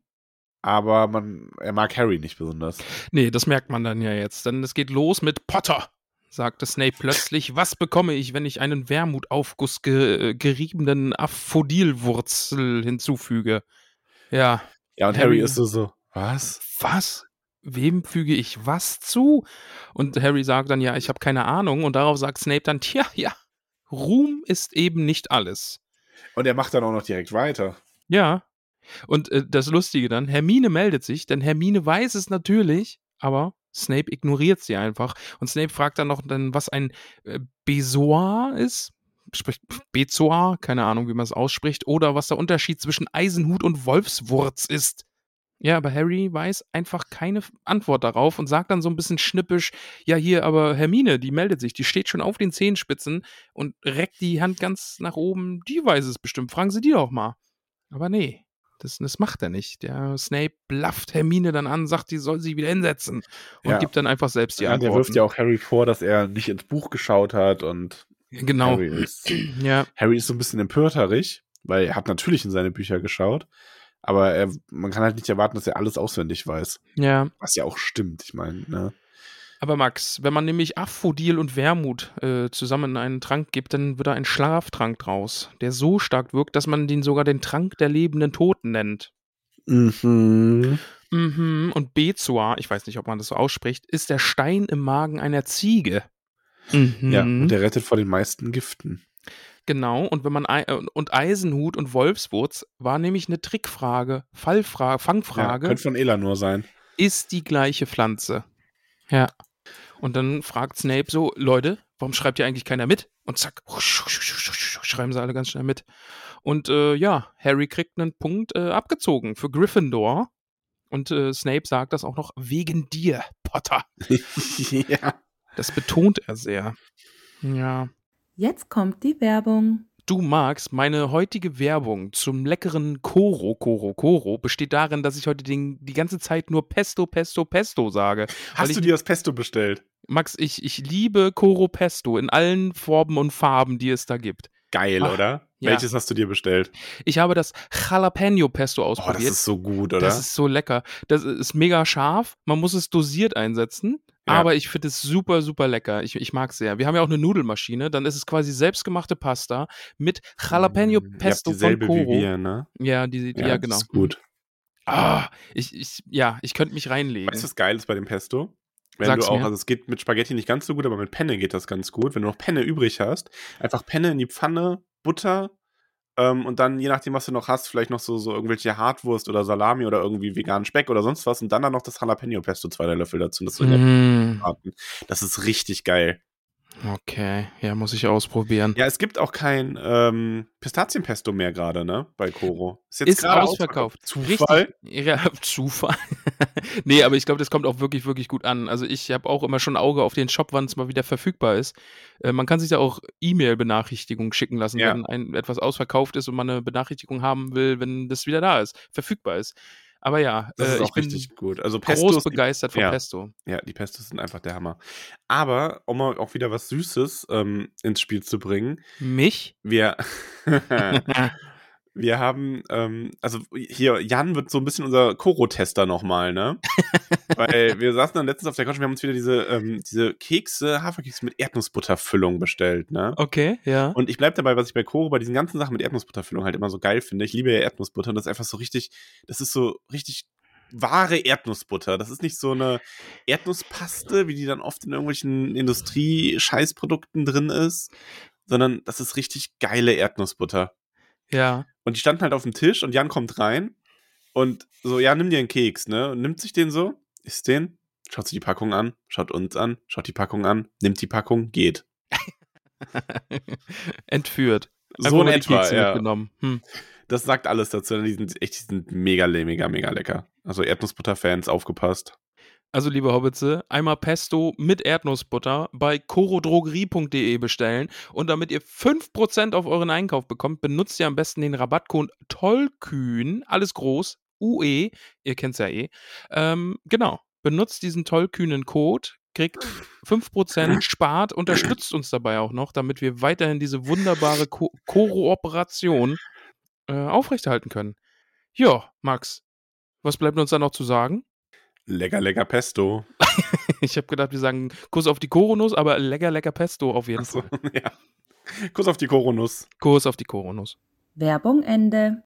S3: Aber man, er mag Harry nicht besonders.
S2: Nee, das merkt man dann ja jetzt. Denn es geht los mit Potter, sagte Snape plötzlich. Was bekomme ich, wenn ich einen Wermutaufguss ge geriebenen Aphodilwurzel hinzufüge? Ja.
S3: Ja, und
S2: Harry-
S3: Harry, ist so, so, was?
S2: Was? Wem füge ich was zu? Und Harry sagt dann, ja, ich habe keine Ahnung. Und darauf sagt Snape dann, tja, ja, Ruhm ist eben nicht alles.
S3: Und er macht dann auch noch direkt weiter.
S2: Ja. Und äh, das Lustige dann, Hermine meldet sich, denn Hermine weiß es natürlich, aber Snape ignoriert sie einfach. Und Snape fragt dann noch, dann, was ein äh, Besoir ist. Spricht Bezoar, keine Ahnung, wie man es ausspricht, oder was der Unterschied zwischen Eisenhut und Wolfswurz ist. Ja, aber Harry weiß einfach keine Antwort darauf und sagt dann so ein bisschen schnippisch, ja hier, aber Hermine, die meldet sich, die steht schon auf den Zehenspitzen und reckt die Hand ganz nach oben, die weiß es bestimmt, fragen Sie die doch mal. Aber nee, das, das macht er nicht. Der Snape blafft Hermine dann an, sagt, die soll sich wieder hinsetzen und
S3: Ja.
S2: gibt dann einfach selbst die
S3: Ja, der
S2: Antworten.
S3: wirft ja auch Harry vor, dass er nicht ins Buch geschaut hat und
S2: genau.
S3: Harry ist,
S2: Ja,
S3: Harry ist so ein bisschen empörterig, weil er hat natürlich in seine Bücher geschaut, aber er, man kann halt nicht erwarten, dass er alles auswendig weiß.
S2: ja.
S3: Was ja auch stimmt, ich meine, ne?
S2: Aber Max, wenn man nämlich Aphodil und Wermut äh, zusammen in einen Trank gibt, dann wird da ein Schlaftrank draus, der so stark wirkt, dass man den sogar den Trank der lebenden Toten nennt.
S3: Mhm.
S2: Mhm. Und Bezoar, ich weiß nicht, ob man das so ausspricht, ist der Stein im Magen einer Ziege. Mhm.
S3: Ja, und der rettet vor den meisten Giften.
S2: Genau, und wenn man äh, und Eisenhut und Wolfswurz war nämlich eine Trickfrage, Fallfrage,
S3: Ja,
S2: Fangfrage,
S3: könnte von Elanor sein.
S2: ist die gleiche Pflanze. Ja. Und dann fragt Snape so, Leute, warum schreibt hier eigentlich keiner mit? Und zack, schreiben sie alle ganz schnell mit. Und äh, ja, Harry kriegt einen Punkt äh, abgezogen für Gryffindor. Und äh, Snape sagt das auch noch wegen dir, Potter.
S3: ja.
S2: Das betont er sehr. Ja.
S4: Jetzt kommt die Werbung.
S2: Du magst, meine heutige Werbung zum leckeren Koro, Koro, Koro besteht darin, dass ich heute den, die ganze Zeit nur Pesto, Pesto, Pesto sage. Weil
S3: Hast
S2: ich,
S3: du dir das Pesto bestellt?
S2: Max, ich, ich liebe Koro Pesto in allen Formen und Farben, die es da gibt.
S3: Geil,
S2: Ach,
S3: oder?
S2: ja.
S3: Welches hast du dir bestellt?
S2: Ich habe das Jalapeno Pesto
S3: Oh, das
S2: ausprobiert.
S3: ist so gut, oder?
S2: Das ist so lecker. Das ist mega scharf. Man muss es dosiert einsetzen.
S3: Ja.
S2: Aber ich finde es super, super lecker. Ich, ich mag es sehr. Wir haben ja auch eine Nudelmaschine. Dann ist es quasi selbstgemachte Pasta mit Jalapeno
S3: Mm,
S2: Pesto von Koro.
S3: Wie wir, ne?
S2: Ja, die, ja,
S3: das
S2: genau.
S3: Ist gut.
S2: Ah, ich, ich, ja, ich könnte mich reinlegen.
S3: Weißt du, was geil ist bei dem Pesto? Wenn
S2: Sag's
S3: du auch,
S2: mir.
S3: also es geht mit Spaghetti nicht ganz so gut, aber mit Penne geht das ganz gut. Wenn du noch Penne übrig hast, einfach Penne in die Pfanne, Butter ähm, und dann, je nachdem, was du noch hast, vielleicht noch so, so irgendwelche Hartwurst oder Salami oder irgendwie veganen Speck oder sonst was und dann dann noch das Jalapeno-Pesto, zwei drei Löffel dazu. Das,
S2: Mm,
S3: das ist richtig geil.
S2: Okay, ja, muss ich ausprobieren.
S3: Ja, es gibt auch kein ähm, Pistazienpesto mehr gerade, ne? Bei Koro. jetzt
S2: Ist
S3: gerade
S2: ausverkauft.
S3: Zufall.
S2: Richtig. Ja, Zufall. nee, aber ich glaube, das kommt auch wirklich, wirklich gut an. Also ich habe auch immer schon ein Auge auf den Shop, wann es mal wieder verfügbar ist. Äh, man kann sich da auch E-Mail-Benachrichtigungen schicken lassen,
S3: Ja.
S2: wenn ein, etwas ausverkauft ist und man eine Benachrichtigung haben will, wenn das wieder da ist, verfügbar ist. Aber ja,
S3: Das
S2: äh,
S3: ist
S2: ich
S3: auch
S2: bin
S3: richtig gut. Also
S2: groß
S3: Pestos, die,
S2: begeistert von
S3: ja.
S2: Pesto.
S3: ja, die Pestos sind einfach der Hammer. Aber um mal auch wieder was Süßes ähm, ins Spiel zu bringen,
S2: Mich?
S3: wir, wir haben, ähm, also hier, Jan wird so ein bisschen unser Koro-Tester nochmal, ne? Weil wir saßen dann letztens auf der Couch und wir haben uns wieder diese, ähm, diese Kekse, Haferkekse mit Erdnussbutterfüllung bestellt, ne?
S2: Okay, ja.
S3: Und ich bleib dabei, was ich bei Koro bei diesen ganzen Sachen mit Erdnussbutterfüllung halt immer so geil finde. Ich liebe ja Erdnussbutter und das ist einfach so richtig, das ist so richtig wahre Erdnussbutter. Das ist nicht so eine Erdnusspaste, wie die dann oft in irgendwelchen Industrie-Scheißprodukten drin ist, sondern das ist richtig geile Erdnussbutter.
S2: ja.
S3: Und die standen halt auf dem Tisch und Jan kommt rein und so, ja, nimm dir einen Keks, ne? Und nimmt sich den so, isst den, schaut sich die Packung an, schaut uns an, schaut die Packung an, nimmt die Packung, geht.
S2: Entführt.
S3: So in etwa, ja.
S2: mitgenommen. Hm.
S3: Das sagt alles dazu. Die sind echt, die sind mega, mega, mega lecker. Also Erdnussbutter-Fans, aufgepasst.
S2: Also, liebe Hobbitze, einmal Pesto mit Erdnussbutter bei corodrogerie.de bestellen. Und damit ihr 5% auf euren Einkauf bekommt, benutzt ihr am besten den Rabattcode TOLLKÜHN, alles groß, UE, ihr kennt's ja eh. Ähm, genau, benutzt diesen tollkühnen Code, kriegt 5%, spart, unterstützt uns dabei auch noch, damit wir weiterhin diese wunderbare Ko Kooperation äh, aufrechterhalten können. Ja, Max, was bleibt uns da noch zu sagen?
S3: Lecker, lecker Pesto.
S2: Ich habe gedacht, wir sagen Kuss auf die Koronuss, aber lecker, lecker Pesto auf jeden Fall.
S3: ja. Kuss auf die Koronuss.
S2: Kuss auf die Koronuss.
S4: Werbung Ende.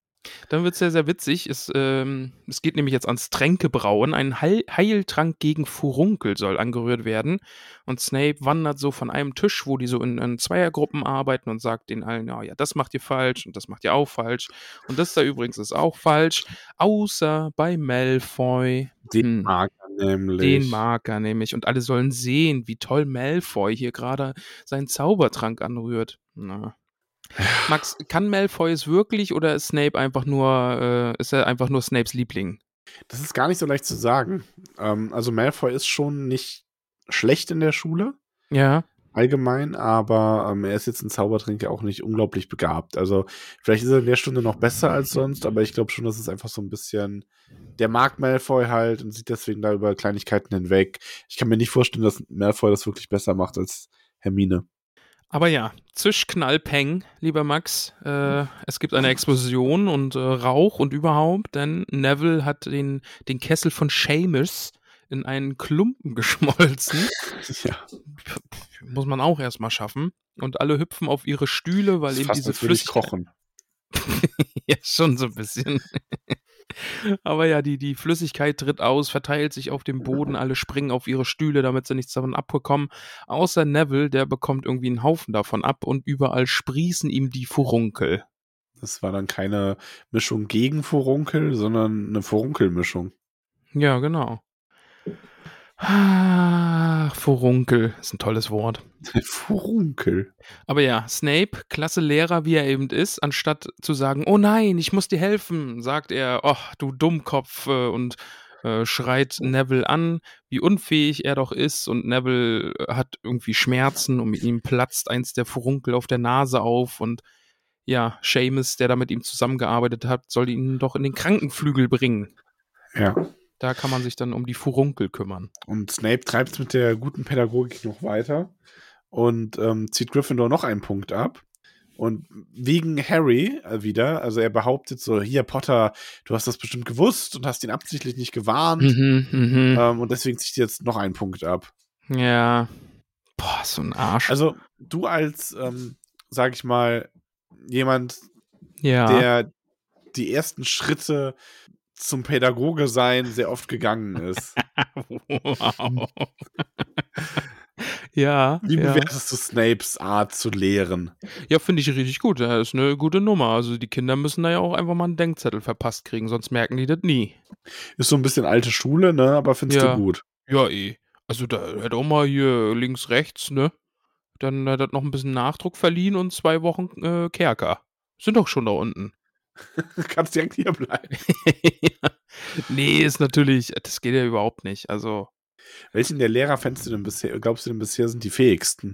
S2: Dann wird es sehr, sehr witzig. Es, ähm, es geht nämlich jetzt ans Tränkebrauen. Ein Heil Heiltrank gegen Furunkel soll angerührt werden. Und Snape wandert so von einem Tisch, wo die so in, in Zweiergruppen arbeiten und sagt den allen, ja, ja, das macht ihr falsch und das macht ihr auch falsch. Und das da übrigens ist auch falsch. Außer bei Malfoy.
S3: Den
S2: Hm.
S3: mag er nämlich.
S2: Den mag er nämlich. Und alle sollen sehen, wie toll Malfoy hier gerade seinen Zaubertrank anrührt. Na. Max, kann Malfoy es wirklich oder ist Snape einfach nur, äh, ist er einfach nur Snapes Liebling?
S3: Das ist gar nicht so leicht zu sagen. Ähm, also Malfoy ist schon nicht schlecht in der Schule,
S2: Ja.
S3: allgemein, aber ähm, er ist jetzt ein Zaubertrinker auch nicht unglaublich begabt. Also vielleicht ist er in der Stunde noch besser als sonst, aber ich glaube schon, dass es einfach so ein bisschen, der mag Malfoy halt und sieht deswegen da über Kleinigkeiten hinweg. Ich kann mir nicht vorstellen, dass Malfoy das wirklich besser macht als Hermine.
S2: Aber ja, Zisch, Knall, Peng, lieber Max. Äh, es gibt eine Explosion und äh, Rauch und überhaupt, denn Neville hat den, den Kessel von Seamus in einen Klumpen geschmolzen.
S3: ja,
S2: Muss man auch erstmal schaffen. Und alle hüpfen auf ihre Stühle, weil
S3: das
S2: eben diese Flüssigkeit.
S3: kochen.
S2: ja, schon so ein bisschen. Aber ja, die, die Flüssigkeit tritt aus, verteilt sich auf dem Boden, alle springen auf ihre Stühle, damit sie nichts davon abbekommen. Außer Neville, der bekommt irgendwie einen Haufen davon ab und überall sprießen ihm die Furunkel.
S3: Das war dann keine Mischung gegen Furunkel, sondern eine Furunkelmischung.
S2: Ja, genau. Ach, Furunkel ist ein tolles Wort.
S3: Furunkel.
S2: Aber ja, Snape, klasse Lehrer, wie er eben ist, anstatt zu sagen, oh nein, ich muss dir helfen, sagt er, oh, du Dummkopf äh, und äh, schreit Neville an, wie unfähig er doch ist und Neville äh, hat irgendwie Schmerzen und mit ihm platzt eins der Furunkel auf der Nase auf und ja, Seamus, der da mit ihm zusammengearbeitet hat, soll ihn doch in den Krankenflügel bringen.
S3: Ja.
S2: Da kann man sich dann um die Furunkel kümmern.
S3: Und Snape treibt es mit der guten Pädagogik noch weiter und ähm, zieht Gryffindor noch einen Punkt ab. Und wegen Harry äh, wieder, also er behauptet so, hier Potter, du hast das bestimmt gewusst und hast ihn absichtlich nicht gewarnt.
S2: Mhm, mhm.
S3: Ähm, und deswegen zieht jetzt noch einen Punkt ab.
S2: Ja. Boah, so ein Arsch.
S3: Also du als, ähm, sag ich mal, jemand,
S2: ja.
S3: der die ersten Schritte zum Pädagoge sein sehr oft gegangen ist.
S2: wow. ja.
S3: Wie
S2: ja.
S3: bewertest du Snapes Art zu lehren?
S2: Ja, finde ich richtig gut. Das ist eine gute Nummer. Also die Kinder müssen da ja auch einfach mal einen Denkzettel verpasst kriegen, sonst merken die das nie.
S3: Ist so ein bisschen alte Schule, ne? Aber findest
S2: Ja.
S3: du gut.
S2: Ja, eh. Also da hätte auch mal hier links, rechts, ne? Dann hat das noch ein bisschen Nachdruck verliehen und zwei Wochen äh, Kerker. Sind doch schon da unten.
S3: Kannst direkt hier bleiben.
S2: ja. Nee, ist natürlich, das geht ja überhaupt nicht. Also,
S3: Welchen der Lehrer fändest du denn bisher, glaubst du denn bisher sind die fähigsten?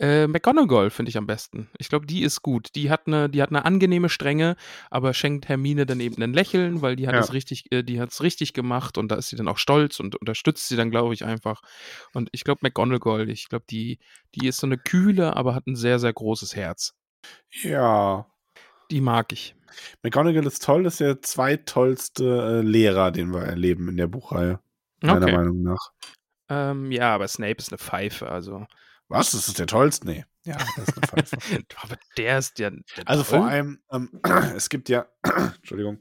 S2: Äh, McGonagall finde ich am besten. Ich glaube, die ist gut. Die hat eine, die hat eine angenehme Strenge, aber schenkt Hermine dann eben ein Lächeln, weil die hat
S3: Ja.
S2: es richtig, äh, die hat es richtig gemacht und da ist sie dann auch stolz und unterstützt sie dann, glaube ich, einfach. Und ich glaube, McGonagall, ich glaube, die, die ist so eine kühle, aber hat ein sehr, sehr großes Herz.
S3: Ja.
S2: Die mag ich.
S3: McGonagall ist toll, ist der zweitollste äh, Lehrer, den wir erleben in der Buchreihe. Meiner
S2: Okay.
S3: Meinung nach.
S2: Ähm, ja, aber Snape ist eine Pfeife, also.
S3: Was? Das ist der tollste? Nee. Ja, das ist eine Pfeife.
S2: aber der ist ja. Der
S3: Also vor
S2: toll.
S3: allem, ähm, es gibt ja, Entschuldigung,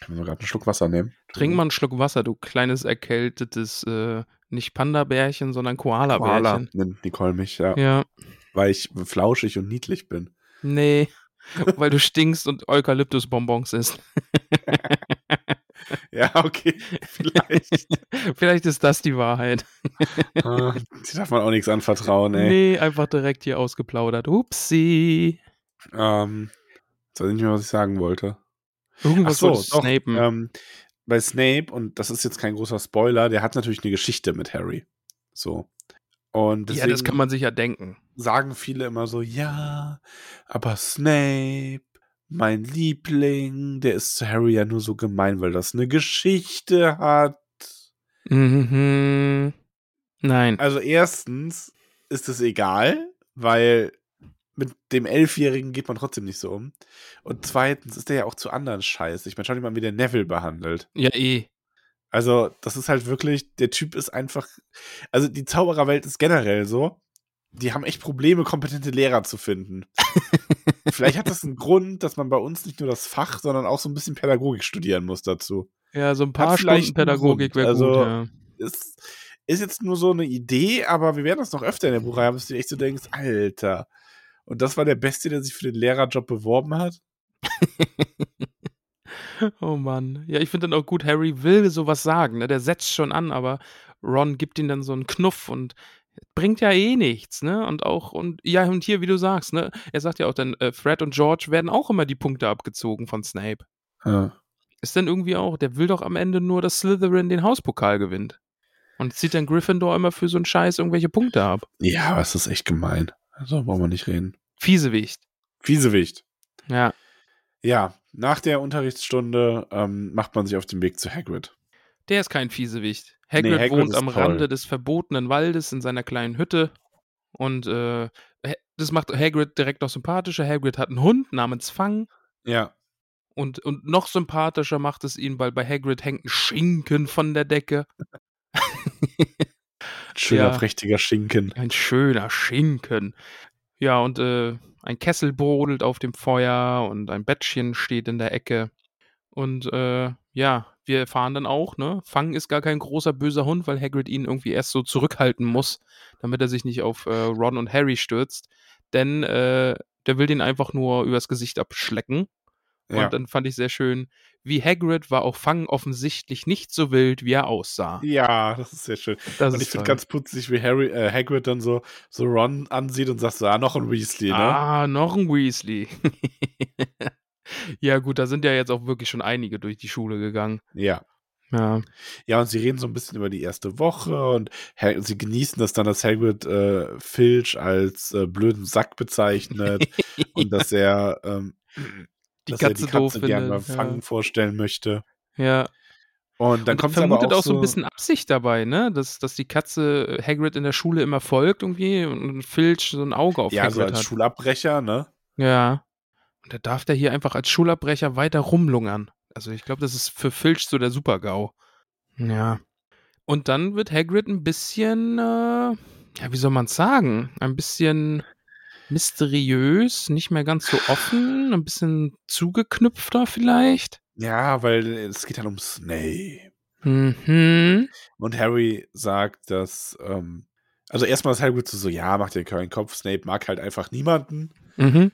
S3: ich muss mal gerade einen Schluck Wasser nehmen.
S2: Trink mal einen Schluck Wasser, du kleines erkältetes, äh, nicht Panda-Bärchen, sondern
S3: Koala,
S2: Koala-Bärchen.
S3: nennt Nicole mich, ja,
S2: Ja.
S3: weil ich flauschig und niedlich bin.
S2: Nee, weil du stinkst und Eukalyptusbonbons isst.
S3: Ja, okay, vielleicht.
S2: Vielleicht ist das die Wahrheit.
S3: Ah, Die darf man auch nichts anvertrauen, ey.
S2: Nee, einfach direkt hier ausgeplaudert. Upsi.
S3: Ähm, jetzt weiß ich nicht mehr, was ich sagen wollte.
S2: Irgendwas
S3: Ach so,
S2: snapen.
S3: ähm, bei Snape, und das ist jetzt kein großer Spoiler, der hat natürlich eine Geschichte mit Harry. So. Und
S2: ja, das kann man sich ja denken.
S3: sagen viele immer so, ja, aber Snape, mein Liebling, der ist zu Harry ja nur so gemein, weil das eine Geschichte hat.
S2: Mhm. Nein.
S3: Also erstens ist es egal, weil mit dem Elfjährigen geht man trotzdem nicht so um. Und zweitens ist der ja auch zu anderen Scheiß. Ich meine, schau dir mal, wie der Neville behandelt.
S2: Ja, eh.
S3: Also, das ist halt wirklich, der Typ ist einfach, also die Zaubererwelt ist generell so, die haben echt Probleme, kompetente Lehrer zu finden. Vielleicht hat das einen Grund, dass man bei uns nicht nur das Fach, sondern auch so ein bisschen Pädagogik studieren muss dazu.
S2: Ja, so ein paar
S3: vielleicht
S2: Stunden Pädagogik wäre
S3: Also,
S2: gut, ja.
S3: Ist, ist jetzt nur so eine Idee, aber wir werden das noch öfter in der Buchreihe haben, dass du echt so denkst, Alter. Und das war der Beste, der sich für den Lehrerjob beworben hat?
S2: Oh Mann. Ja, ich finde dann auch gut, Harry will sowas sagen. Ne? Der setzt schon an, aber Ron gibt ihm dann so einen Knuff und bringt ja eh nichts, ne? Und auch, und ja, und hier, wie du sagst, ne? Er sagt ja auch dann, äh, Fred und George werden auch immer die Punkte abgezogen von Snape.
S3: Ja.
S2: Ist dann irgendwie auch, der will doch am Ende nur, dass Slytherin den Hauspokal gewinnt. Und zieht dann Gryffindor immer für so einen Scheiß irgendwelche Punkte ab.
S3: Ja, aber es ist echt gemein. Also brauchen wir nicht reden.
S2: Fiesewicht.
S3: Fiesewicht.
S2: Ja.
S3: Ja, nach der Unterrichtsstunde ähm, macht man sich auf den Weg zu Hagrid.
S2: Der ist kein Fiesewicht. Hagrid,
S3: Nee, Hagrid
S2: wohnt am
S3: toll.
S2: Rande des verbotenen Waldes in seiner kleinen Hütte. Und äh, das macht Hagrid direkt noch sympathischer. Hagrid hat einen Hund namens Fang.
S3: Ja.
S2: Und, und noch sympathischer macht es ihn, weil bei Hagrid hängt ein Schinken von der Decke.
S3: Schöner,
S2: Ja.
S3: prächtiger Schinken.
S2: Ein schöner Schinken. Ja, und äh, ein Kessel brodelt auf dem Feuer und ein Bettchen steht in der Ecke. Und äh, ja, wir erfahren dann auch, ne, Fang ist gar kein großer böser Hund, weil Hagrid ihn irgendwie erst so zurückhalten muss, damit er sich nicht auf äh, Ron und Harry stürzt. Denn äh, der will den einfach nur übers Gesicht abschlecken.
S3: Ja.
S2: Und dann fand ich sehr schön, wie Hagrid war auch Fang offensichtlich nicht so wild, wie er aussah.
S3: ja, das ist sehr schön.
S2: Das
S3: und ich finde ganz putzig, wie Harry, äh, Hagrid dann so, so Ron ansieht und sagt so, ah, noch ein Weasley, ne?
S2: Ah, noch ein Weasley. ja, gut, da sind ja jetzt auch wirklich schon einige durch die Schule gegangen.
S3: Ja.
S2: Ja.
S3: Ja, und sie reden so ein bisschen über die erste Woche und Ha- sie genießen das dann, dass Hagrid äh, Filch als äh, blöden Sack bezeichnet und dass er, ähm,
S2: Die
S3: dass
S2: Katze
S3: er die Katze
S2: doof
S3: gern beim
S2: findet,
S3: Fangen
S2: ja.
S3: vorstellen möchte.
S2: Ja.
S3: Und dann
S2: Und
S3: kommt es aber
S2: vermutet
S3: auch,
S2: auch so ein bisschen Absicht dabei, ne? Dass, dass die Katze Hagrid in der Schule immer folgt irgendwie und Filch so ein Auge auf
S3: ja,
S2: Hagrid
S3: so als
S2: hat.
S3: Schulabbrecher, ne?
S2: Ja. Und da darf der hier einfach als Schulabbrecher weiter rumlungern. Also ich glaube, das ist für Filch so der Super-GAU. Ja. Und dann wird Hagrid ein bisschen, äh, ja, wie soll man es sagen? Ein bisschen mysteriös, nicht mehr ganz so offen, ein bisschen zugeknüpfter vielleicht.
S3: Ja, weil es geht dann um Snape.
S2: Mhm.
S3: Und Harry sagt, dass, ähm, also erstmal ist so, so, ja, macht dir keinen Kopf, Snape mag halt einfach niemanden.
S2: Mhm.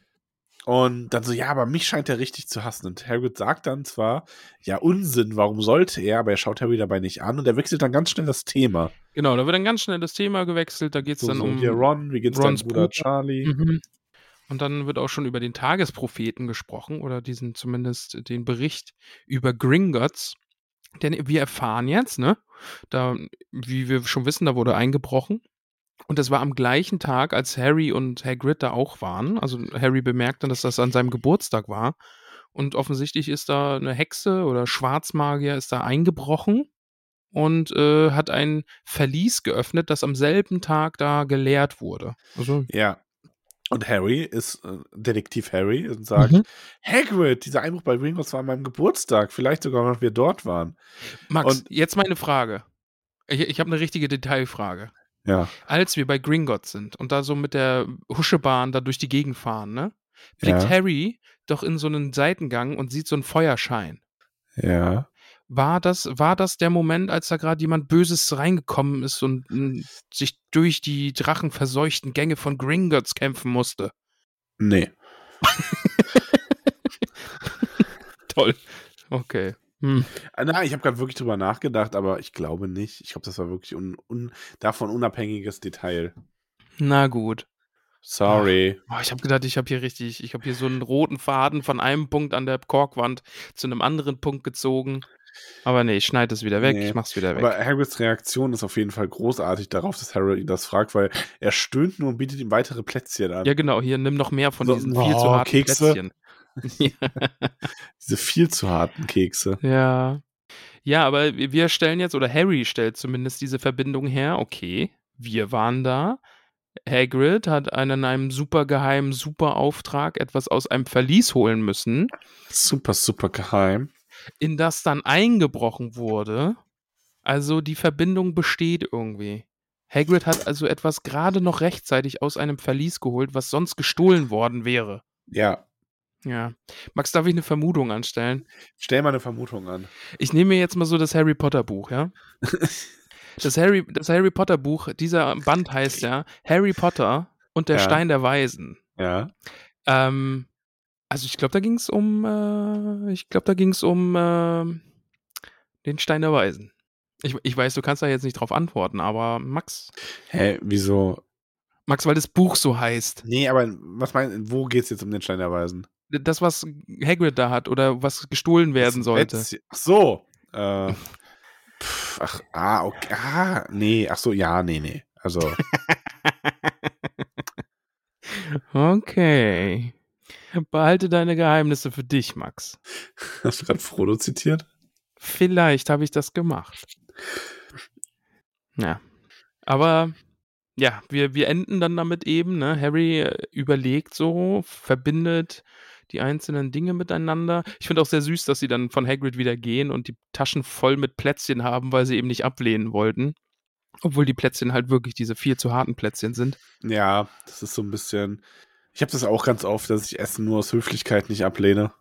S3: Und dann so, ja, aber mich scheint er richtig zu hassen. Und Hagrid sagt dann zwar, ja, Unsinn, warum sollte er, aber er schaut Harry dabei nicht an und er wechselt dann ganz schnell das Thema.
S2: Genau, da wird dann ganz schnell das Thema gewechselt, da geht es
S3: So,
S2: dann
S3: so
S2: um
S3: hier Ron, wie geht's
S2: Rons
S3: Bruder
S2: Bruder.
S3: Charlie?
S2: Mhm. Und dann wird auch schon über den Tagespropheten gesprochen oder diesen zumindest den Bericht über Gringotts. Denn wir erfahren jetzt, ne, da, wie wir schon wissen, da wurde eingebrochen Und das war am gleichen Tag, als Harry und Hagrid da auch waren. Also Harry bemerkt dann, dass das an seinem Geburtstag war. Und offensichtlich ist da eine Hexe oder Schwarzmagier ist da eingebrochen und äh, hat ein Verlies geöffnet, das am selben Tag da geleert wurde. Also,
S3: Ja. Und Harry ist äh, Detektiv Harry und sagt,
S2: Mhm.
S3: Hagrid, dieser Einbruch bei Gringotts war an meinem Geburtstag. Vielleicht sogar, noch wir dort waren.
S2: Max,
S3: Und-
S2: jetzt meine Frage. Ich, ich habe eine richtige Detailfrage.
S3: Ja.
S2: Als wir bei Gringotts sind und da so mit der Huschebahn da durch die Gegend fahren, ne? Blickt
S3: Ja.
S2: Harry doch in so einen Seitengang und sieht so einen Feuerschein.
S3: Ja.
S2: War das, war das der Moment, als da gerade jemand Böses reingekommen ist und m, sich durch die drachenverseuchten Gänge von Gringotts kämpfen musste?
S3: Nee.
S2: Toll. Okay. Hm.
S3: Ah, Na, ich habe gerade wirklich drüber nachgedacht, aber ich glaube nicht. Ich glaube, das war wirklich un, un, davon unabhängiges Detail.
S2: Na gut.
S3: Sorry.
S2: Oh, ich habe gedacht, ich habe hier richtig, ich habe hier so einen roten Faden von einem Punkt an der Korkwand zu einem anderen Punkt gezogen. Aber nee, ich schneide es wieder weg,
S3: Nee,
S2: ich mach's wieder weg.
S3: Aber Hagrids Reaktion ist auf jeden Fall großartig darauf, dass Harry ihn das fragt, weil er stöhnt nur und bietet ihm weitere Plätzchen an.
S2: ja, genau, hier nimm noch mehr von
S3: So,
S2: diesen
S3: oh,
S2: viel zu harten
S3: Kekse.
S2: Plätzchen. ja.
S3: Diese viel zu harten Kekse.
S2: ja. Ja, aber wir stellen jetzt, oder Harry stellt zumindest diese Verbindung her. Okay, wir waren da. Hagrid hat einen einem super geheimen, super Auftrag etwas aus einem Verlies holen müssen.
S3: Super, super geheim.
S2: in das dann eingebrochen wurde. Also die Verbindung besteht irgendwie. Hagrid hat also etwas gerade noch rechtzeitig aus einem Verlies geholt, was sonst gestohlen worden wäre.
S3: Ja.
S2: Ja. Max, darf ich eine Vermutung anstellen?
S3: Stell mal eine Vermutung an.
S2: Ich nehme mir jetzt mal so das Harry Potter Buch, ja? Das Harry, das Harry Potter Buch, dieser Band heißt ja Harry Potter und der
S3: Ja.
S2: Stein der Weisen.
S3: Ja.
S2: Ähm, also ich glaube, da ging es um, äh, ich glaube, da ging es um ähm, den Stein der Weisen. Ich, ich weiß, du kannst da jetzt nicht drauf antworten, aber Max,
S3: Hä, wieso?
S2: Max, weil das Buch so heißt,
S3: Nee, aber was meinst wo geht's jetzt um den Stein der Weisen?
S2: Das, was Hagrid da hat oder was gestohlen werden
S3: Das
S2: sollte.
S3: Ach so. Äh, pff, ach, ah, okay. Ah, nee. Ach so, ja, nee, nee. Also,
S2: Okay. Behalte deine Geheimnisse für dich, Max.
S3: hast du gerade Frodo zitiert?
S2: Vielleicht habe ich das gemacht. Ja. Aber ja, wir, wir enden dann damit eben, ne? Harry äh, überlegt so, verbindet die einzelnen Dinge miteinander. Ich finde auch sehr süß, dass sie dann von Hagrid wieder gehen und die Taschen voll mit Plätzchen haben, weil sie eben nicht ablehnen wollten. Obwohl die Plätzchen halt wirklich diese viel zu harten Plätzchen sind.
S3: Ja, das ist so ein bisschen. Ich habe das auch ganz oft, dass ich Essen nur aus Höflichkeit nicht ablehne.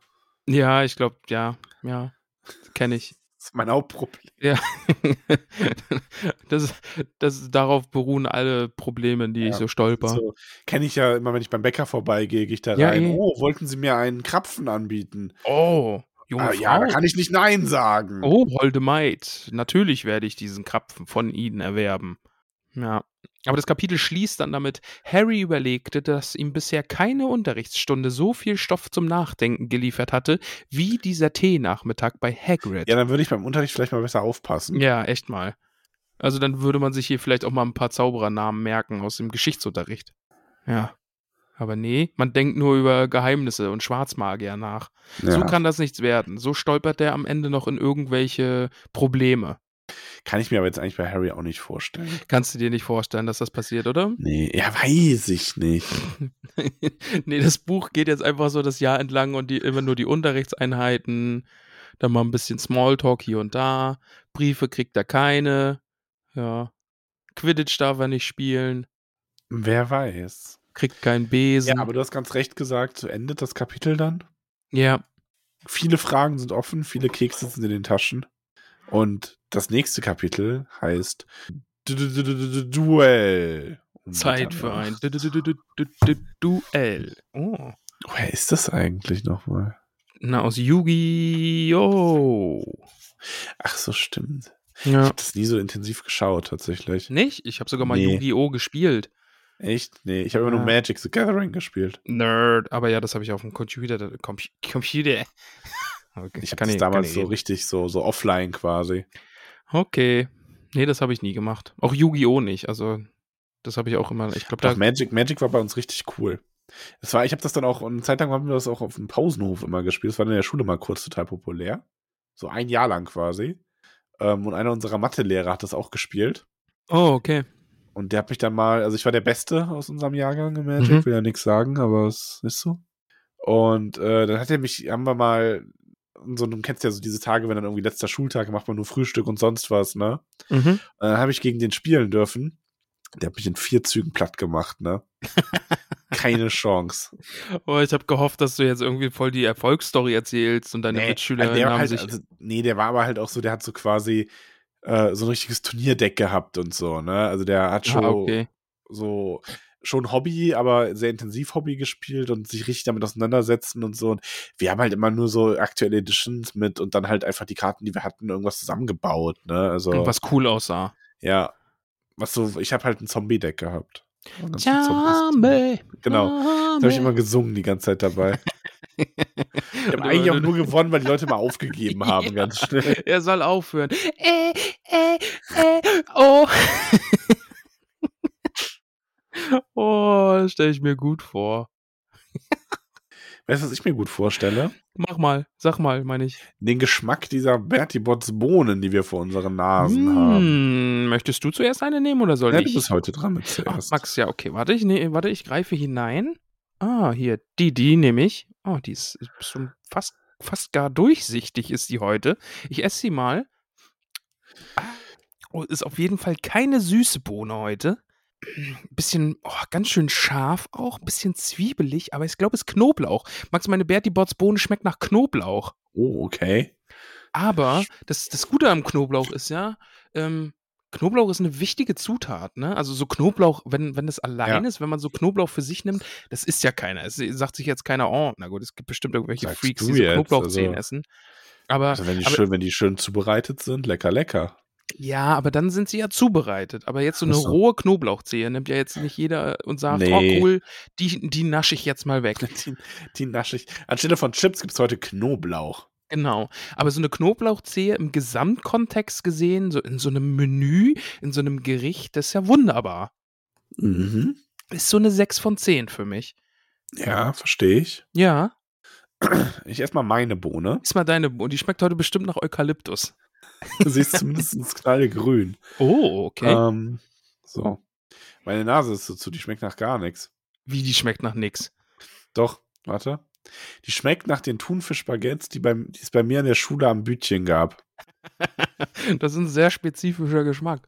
S2: Ja, ich glaube, ja, ja, kenne ich.
S3: Das ist mein Hauptproblem.
S2: Ja. das, das, darauf beruhen alle Probleme, die ich
S3: Ja,
S2: so stolper.
S3: So, Kenne ich ja immer, wenn ich beim Bäcker vorbeigehe, gehe ich da
S2: Ja,
S3: rein.
S2: eh.
S3: Oh, wollten Sie mir einen Krapfen anbieten?
S2: Oh, junge
S3: Ah,
S2: Frau.
S3: ja, da kann ich nicht Nein sagen.
S2: oh, holde Maid. Natürlich werde ich diesen Krapfen von Ihnen erwerben. Ja. Aber das Kapitel schließt dann damit, Harry überlegte, dass ihm bisher keine Unterrichtsstunde so viel Stoff zum Nachdenken geliefert hatte, wie dieser Teenachmittag bei Hagrid.
S3: Ja, dann würde ich beim Unterricht vielleicht mal besser aufpassen.
S2: Ja, echt mal. Also dann würde man sich hier vielleicht auch mal ein paar Zauberernamen merken aus dem Geschichtsunterricht. Ja. Aber nee, man denkt nur über Geheimnisse und Schwarzmagier nach.
S3: Ja.
S2: So kann das nichts werden. So stolpert der am Ende noch in irgendwelche Probleme.
S3: Kann ich mir aber jetzt eigentlich bei Harry auch nicht vorstellen.
S2: Kannst du dir nicht vorstellen, dass das passiert, oder?
S3: Nee, ja, weiß ich nicht.
S2: nee, das Buch geht jetzt einfach so das Jahr entlang und die immer nur die Unterrichtseinheiten, dann mal ein bisschen Smalltalk hier und da, Briefe kriegt er keine, ja, Quidditch darf er nicht spielen,
S3: Wer weiß.
S2: kriegt keinen Besen.
S3: Ja, aber du hast ganz recht gesagt, so endet das Kapitel dann.
S2: ja,
S3: Viele Fragen sind offen, viele Kekse sind in den Taschen. Und das nächste Kapitel heißt Du- Du- Du- Du- Du- Du- Duell.
S2: Zeit für ein Duell. Oh.
S3: Wer ist das eigentlich nochmal?
S2: Na, aus Yu-Gi-Oh!
S3: Ach so, stimmt. Ich
S2: Ja.
S3: habe das nie so intensiv geschaut, tatsächlich.
S2: Nicht? Ich habe sogar mal
S3: Nee.
S2: Yu-Gi-Oh! gespielt.
S3: Echt? Nee, ich habe immer nur. Magic the Gathering gespielt.
S2: Nerd. Aber ja, das habe ich auf dem Computer. Com Computer. Okay,
S3: Ich habe
S2: kann
S3: das
S2: nicht-
S3: damals
S2: kann
S3: so richtig so, so offline quasi.
S2: Okay. Nee, das habe ich nie gemacht. Auch Yu-Gi-Oh! nicht. Also, Das habe ich auch immer. Ich glaube, da.
S3: Magic, Magic war bei uns richtig cool. Das war, ich habe das dann auch, eine Zeit lang haben wir das auch auf dem Pausenhof immer gespielt. Das war in der Schule mal kurz total populär. So ein Jahr lang quasi. Ähm, und einer unserer Mathelehrer hat das auch gespielt.
S2: Oh, okay.
S3: Und der hat mich dann mal, also ich war der Beste aus unserem Jahrgang in Magic,
S2: Mhm.
S3: will ja nichts sagen, aber es ist so. Und äh, dann hat er mich, haben wir mal, so, du kennst ja so diese Tage, wenn dann irgendwie letzter Schultag macht man nur Frühstück und sonst was, ne?
S2: Mhm.
S3: Dann habe ich gegen den spielen dürfen. Der hat mich in vier Zügen platt gemacht, ne? Keine Chance.
S2: Oh, ich habe gehofft, dass du jetzt irgendwie voll die Erfolgsstory erzählst und deine Mitschüler
S3: also
S2: haben
S3: halt,
S2: sich.
S3: also, nee, der war aber halt auch so, der hat so quasi äh, so ein richtiges Turnierdeck gehabt und so, ne? Also der hat schon
S2: ah, okay.
S3: so schon Hobby, aber sehr intensiv Hobby gespielt und sich richtig damit auseinandersetzen und so. Und wir haben halt immer nur so aktuelle Editions mit und dann halt einfach die Karten, die wir hatten, irgendwas zusammengebaut, ne? Also
S2: Und was cool aussah.
S3: ja, was so, ich habe halt ein Zombie-Deck gehabt. Zombies. Genau. Das habe ich immer gesungen die ganze Zeit dabei. Ich habe eigentlich auch nur gewonnen, weil die Leute mal aufgegeben haben,
S2: Ja.
S3: ganz schnell.
S2: Er soll aufhören. Äh, äh, äh, oh. oh, stelle ich mir gut vor.
S3: Weißt du, was ich mir gut vorstelle?
S2: Mach mal, sag mal, meine ich.
S3: Den Geschmack dieser Bertie Botts Bohnen, die wir vor unseren Nasen haben.
S2: Hm, möchtest du zuerst eine nehmen oder soll
S3: Ja,
S2: ich?
S3: du bist heute dran mit
S2: Ach,
S3: zuerst.
S2: Max, ja, okay. Warte, ich, ne, warte, ich greife hinein. Ah, hier, die, die nehme ich. Oh, die ist schon fast, fast gar durchsichtig ist die heute. Ich esse sie mal. Ah, Oh, ist auf jeden Fall keine süße Bohne heute. Bisschen, oh, ganz schön scharf auch, bisschen zwiebelig, aber ich glaube, es ist Knoblauch. Max, meine Bertie Bots Bohne schmeckt nach Knoblauch.
S3: Oh, okay.
S2: Aber das, das Gute am Knoblauch ist ja, ähm, Knoblauch ist eine wichtige Zutat, ne? Also so Knoblauch, wenn, wenn das allein ist, wenn man so Knoblauch für sich nimmt, das ist ja keiner. Es sagt sich jetzt keiner, oh, na gut, es gibt bestimmt irgendwelche
S3: Sagst
S2: Freaks, die so Knoblauchzehen
S3: also-
S2: essen. Aber,
S3: Also wenn die,
S2: aber
S3: schön, wenn die schön zubereitet sind, lecker, lecker.
S2: Ja, aber dann sind sie ja zubereitet. Aber jetzt so eine
S3: so.
S2: rohe Knoblauchzehe nimmt ja jetzt nicht jeder und sagt,
S3: Nee.
S2: oh cool, die, die nasche ich jetzt mal weg.
S3: Die, die nasche ich. Anstelle von Chips gibt es heute Knoblauch.
S2: Genau. Aber so eine Knoblauchzehe im Gesamtkontext gesehen, so in so einem Menü, in so einem Gericht, das ist ja wunderbar.
S3: Mhm.
S2: Ist so eine 6 von 10 für mich.
S3: Ja, verstehe ich.
S2: Ja,
S3: Ich esse mal meine Bohne.
S2: ist mal deine, und die schmeckt heute bestimmt nach Eukalyptus.
S3: Sie ist zumindest knallgrün.
S2: Oh, okay.
S3: Ähm, so. Meine Nase ist dazu, die schmeckt nach gar nichts.
S2: Wie, die schmeckt nach nix.
S3: Doch, warte. Die schmeckt nach den Thunfisch-Baguettes, die, beim- die es bei mir in der Schule am Bütchen gab.
S2: Das ist ein sehr spezifischer Geschmack.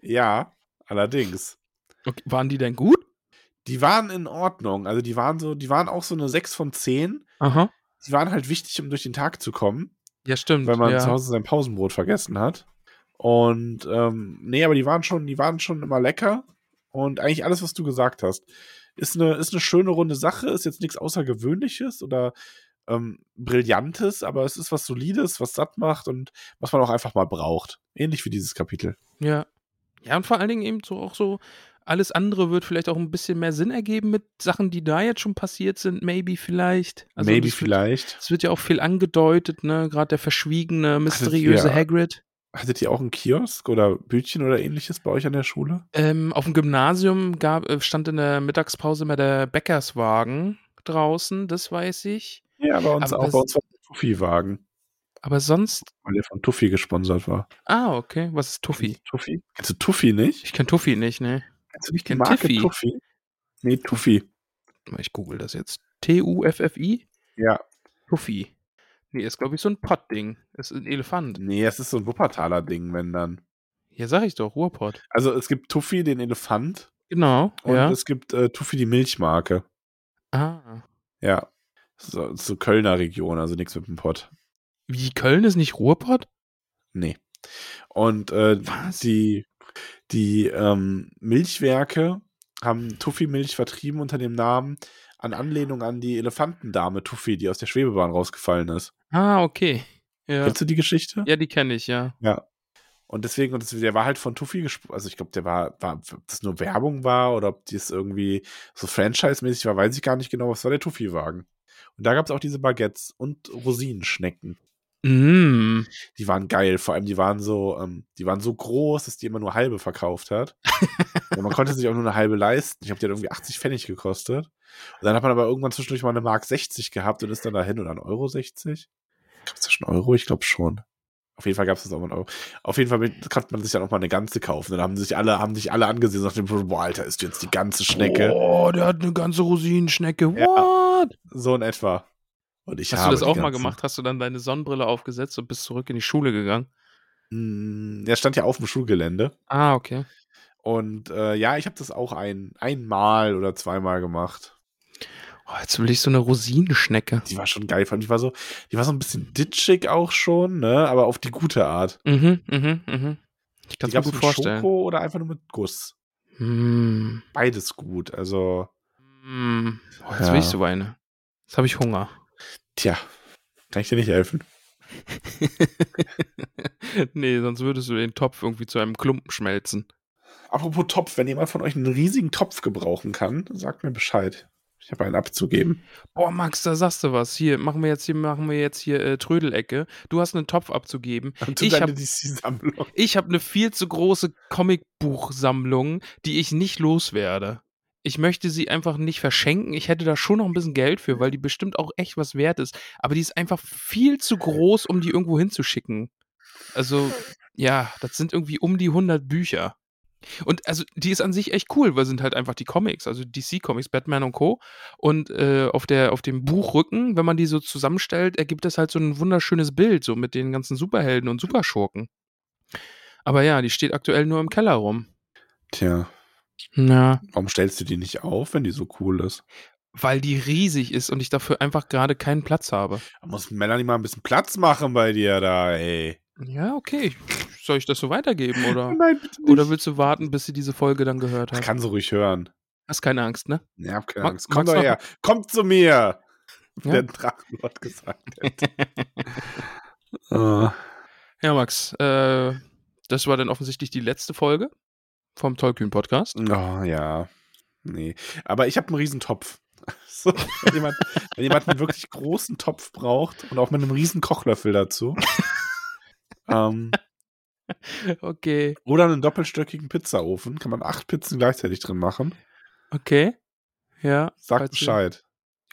S3: Ja, allerdings.
S2: Okay, waren die denn gut?
S3: Die waren in Ordnung. Also die waren so, die waren auch so eine 6 von 10.
S2: Aha.
S3: Die waren halt wichtig, um durch den Tag zu kommen,
S2: Ja, stimmt.
S3: weil man
S2: ja.
S3: zu Hause sein Pausenbrot vergessen hat. Und ähm, nee, aber die waren schon, die waren schon immer lecker. Und eigentlich alles, was du gesagt hast, ist eine, ist eine schöne runde Sache, ist jetzt nichts Außergewöhnliches oder ähm, Brillantes, aber es ist was Solides, was satt macht und was man auch einfach mal braucht. Ähnlich wie dieses Kapitel.
S2: Ja. Ja, und vor allen Dingen eben so auch so, alles andere wird vielleicht auch ein bisschen mehr Sinn ergeben mit Sachen, die da jetzt schon passiert sind, maybe vielleicht. Also
S3: Maybe vielleicht.
S2: Es wird ja auch viel angedeutet, ne? Gerade der verschwiegene, mysteriöse
S3: ihr-
S2: Hagrid.
S3: Hattet ihr auch einen Kiosk oder Bütchen oder ähnliches bei euch an der Schule?
S2: Ähm, auf dem Gymnasium gab, äh, stand in der Mittagspause mal der Bäckerswagen draußen, das weiß ich.
S3: Ja, bei uns
S2: Aber
S3: auch. Bei uns war der Tuffy-Wagen,
S2: Aber sonst.
S3: weil der von Tuffy gesponsert war.
S2: Ah, okay. Was ist Tuffy?
S3: Tuffy? Kennst du Tuffy nicht?
S2: Ich kenne Tuffy nicht, ne?
S3: Kennst du nicht die Marke
S2: Tiffy.
S3: Tuffy? Nee, Tuffy.
S2: Ich google das jetzt. T-U-F-F-I?
S3: Ja.
S2: Tuffy. Nee, ist, glaube ich, so ein Pottding. Ist ein Elefant.
S3: Nee, es ist so ein Wuppertaler Ding, wenn dann.
S2: Ja, sag ich doch, Ruhrpott.
S3: Also es gibt Tuffy, den Elefant,
S2: Genau,
S3: und
S2: ja.
S3: es gibt äh, Tuffy, die Milchmarke.
S2: Ah.
S3: Ja. So, so Kölner Region, also nichts mit dem Pott.
S2: Wie, Köln ist nicht Ruhrpott?
S3: Nee. Und äh,
S2: Was?
S3: die, die ähm, Milchwerke haben Tuffy-Milch vertrieben unter dem Namen an Anlehnung an die Elefantendame Tuffy, die aus der Schwebebahn rausgefallen ist.
S2: Ah, okay. Ja,
S3: Kennst du die Geschichte?
S2: ja die kenne ich, ja.
S3: Ja. Und deswegen, und das, der war halt von Tuffy gesprochen. Also ich glaube, der war, war, ob das nur Werbung war oder ob das irgendwie so Franchise-mäßig war, weiß ich gar nicht genau. Was war der Tuffy-Wagen? Und da gab es auch diese Baguettes und Rosinenschnecken.
S2: Mm.
S3: Die waren geil. Vor allem, die waren so, ähm, die waren so groß, dass die immer nur halbe verkauft hat. und man konnte sich auch nur eine halbe leisten. Ich habe die hat irgendwie 80 Pfennig gekostet. Und dann hat man aber irgendwann zwischendurch mal eine Mark 60 gehabt und ist dann dahin oder ein Euro 60. Gab es da schon Euro? Ich glaube schon. Auf jeden Fall gab es das auch mal einen Euro. Auf jeden Fall konnte man sich dann auch mal eine ganze kaufen. Dann haben sich alle, haben sich alle angesehen und sagten, boah, Alter, ist jetzt die ganze Schnecke.
S2: Oh, der hat eine ganze Rosinenschnecke.
S3: Ja.
S2: What?
S3: So in etwa. Und ich
S2: Hast du
S3: habe
S2: das
S3: die
S2: auch mal gemacht? Hast du dann deine Sonnenbrille aufgesetzt und bist zurück in die Schule gegangen?
S3: Mm, Der stand ja auf dem Schulgelände.
S2: Ah, okay.
S3: Und äh, ja, ich habe das auch ein, einmal oder zweimal gemacht.
S2: Oh, jetzt will ich so eine Rosinenschnecke.
S3: Die war schon geil. Die war so, die war so ein bisschen ditchig auch schon, ne? Aber auf die gute Art.
S2: Mhm, mhm, mhm. Ich kann es mir gut
S3: mit
S2: vorstellen.
S3: Schoko oder einfach nur mit Guss.
S2: Mm.
S3: Beides gut. Also,
S2: Mm. Oh, jetzt
S3: Ja.
S2: will ich so eine. Jetzt habe ich Hunger.
S3: Tja, kann ich dir nicht helfen.
S2: nee, sonst würdest du den Topf irgendwie zu einem Klumpen schmelzen.
S3: Apropos Topf, wenn jemand von euch einen riesigen Topf gebrauchen kann, sagt mir Bescheid. Ich habe einen abzugeben.
S2: Boah, Max, da sagst du was. Hier, machen wir jetzt hier, machen wir jetzt hier äh, Trödelecke. Du hast einen Topf abzugeben.
S3: Und
S2: Ich
S3: deine
S2: hab- habe eine viel zu große Comicbuchsammlung, die ich nicht loswerde. Ich möchte sie einfach nicht verschenken. Ich hätte da schon noch ein bisschen Geld für, weil die bestimmt auch echt was wert ist. Aber die ist einfach viel zu groß, um die irgendwo hinzuschicken. Also, ja, das sind irgendwie um die 100 Bücher. Und also, die ist an sich echt cool, weil sind halt einfach die Comics, also DC-Comics, Batman und Co. Und äh, auf, der, auf dem Buchrücken, wenn man die so zusammenstellt, ergibt das halt so ein wunderschönes Bild, so mit den ganzen Superhelden und Superschurken. Aber ja, die steht aktuell nur im Keller rum.
S3: Tja,
S2: Na,
S3: warum stellst du die nicht auf, wenn die so cool ist?
S2: weil die riesig ist und ich dafür einfach gerade keinen Platz habe.
S3: Da muss Melanie mal ein bisschen Platz machen bei dir da, ey.
S2: Ja, okay. Soll ich das so weitergeben oder,
S3: Nein, bitte
S2: oder willst du warten, bis sie diese Folge dann gehört hat?
S3: kann sie ruhig hören.
S2: Hast keine Angst, ne?
S3: Ja, hab keine
S2: Mag-
S3: Angst. Kommt
S2: magst
S3: doch her. Kommt zu mir.
S2: Ja?
S3: der Drachenlord gesagt hätte. Äh,
S2: Ja, Max, äh, das war dann offensichtlich die letzte Folge vom Tollkühn-Podcast.
S3: oh ja. Nee. Aber ich habe einen riesen Topf. So, wenn, jemand, wenn jemand einen wirklich großen Topf braucht und auch mit einem riesen Kochlöffel dazu. ähm,
S2: Okay,
S3: oder einen doppelstöckigen Pizzaofen. Kann man acht Pizzen gleichzeitig drin machen.
S2: okay. Ja.
S3: Sagt Bescheid.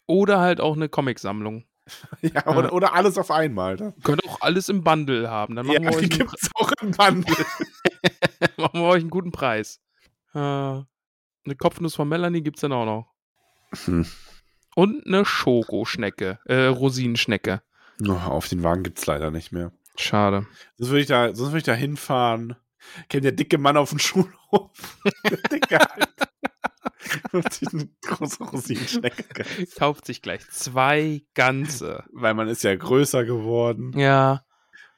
S2: Oder halt auch eine Comicsammlung.
S3: Ja, oder, oder alles auf einmal.
S2: Könnt auch alles im Bundle haben. Dann
S3: Ja,
S2: machen, wir,
S3: die
S2: einen,
S3: gibt's auch im Bundle.
S2: machen wir euch einen guten Preis. Äh, eine Kopfnuss von Melanie gibt's dann auch noch.
S3: Hm.
S2: Und eine Schokoschnecke, äh, Rosinenschnecke.
S3: Oh, auf den Wagen gibt's leider nicht mehr.
S2: Schade.
S3: Sonst würde ich da, sonst würde ich da hinfahren. Kennt der dicke Mann auf dem Schulhof? Der dicke halt. Sich eine große Rosinenschnecke.
S2: Kauft sich gleich zwei ganze.
S3: Weil man ist ja größer geworden.
S2: Ja.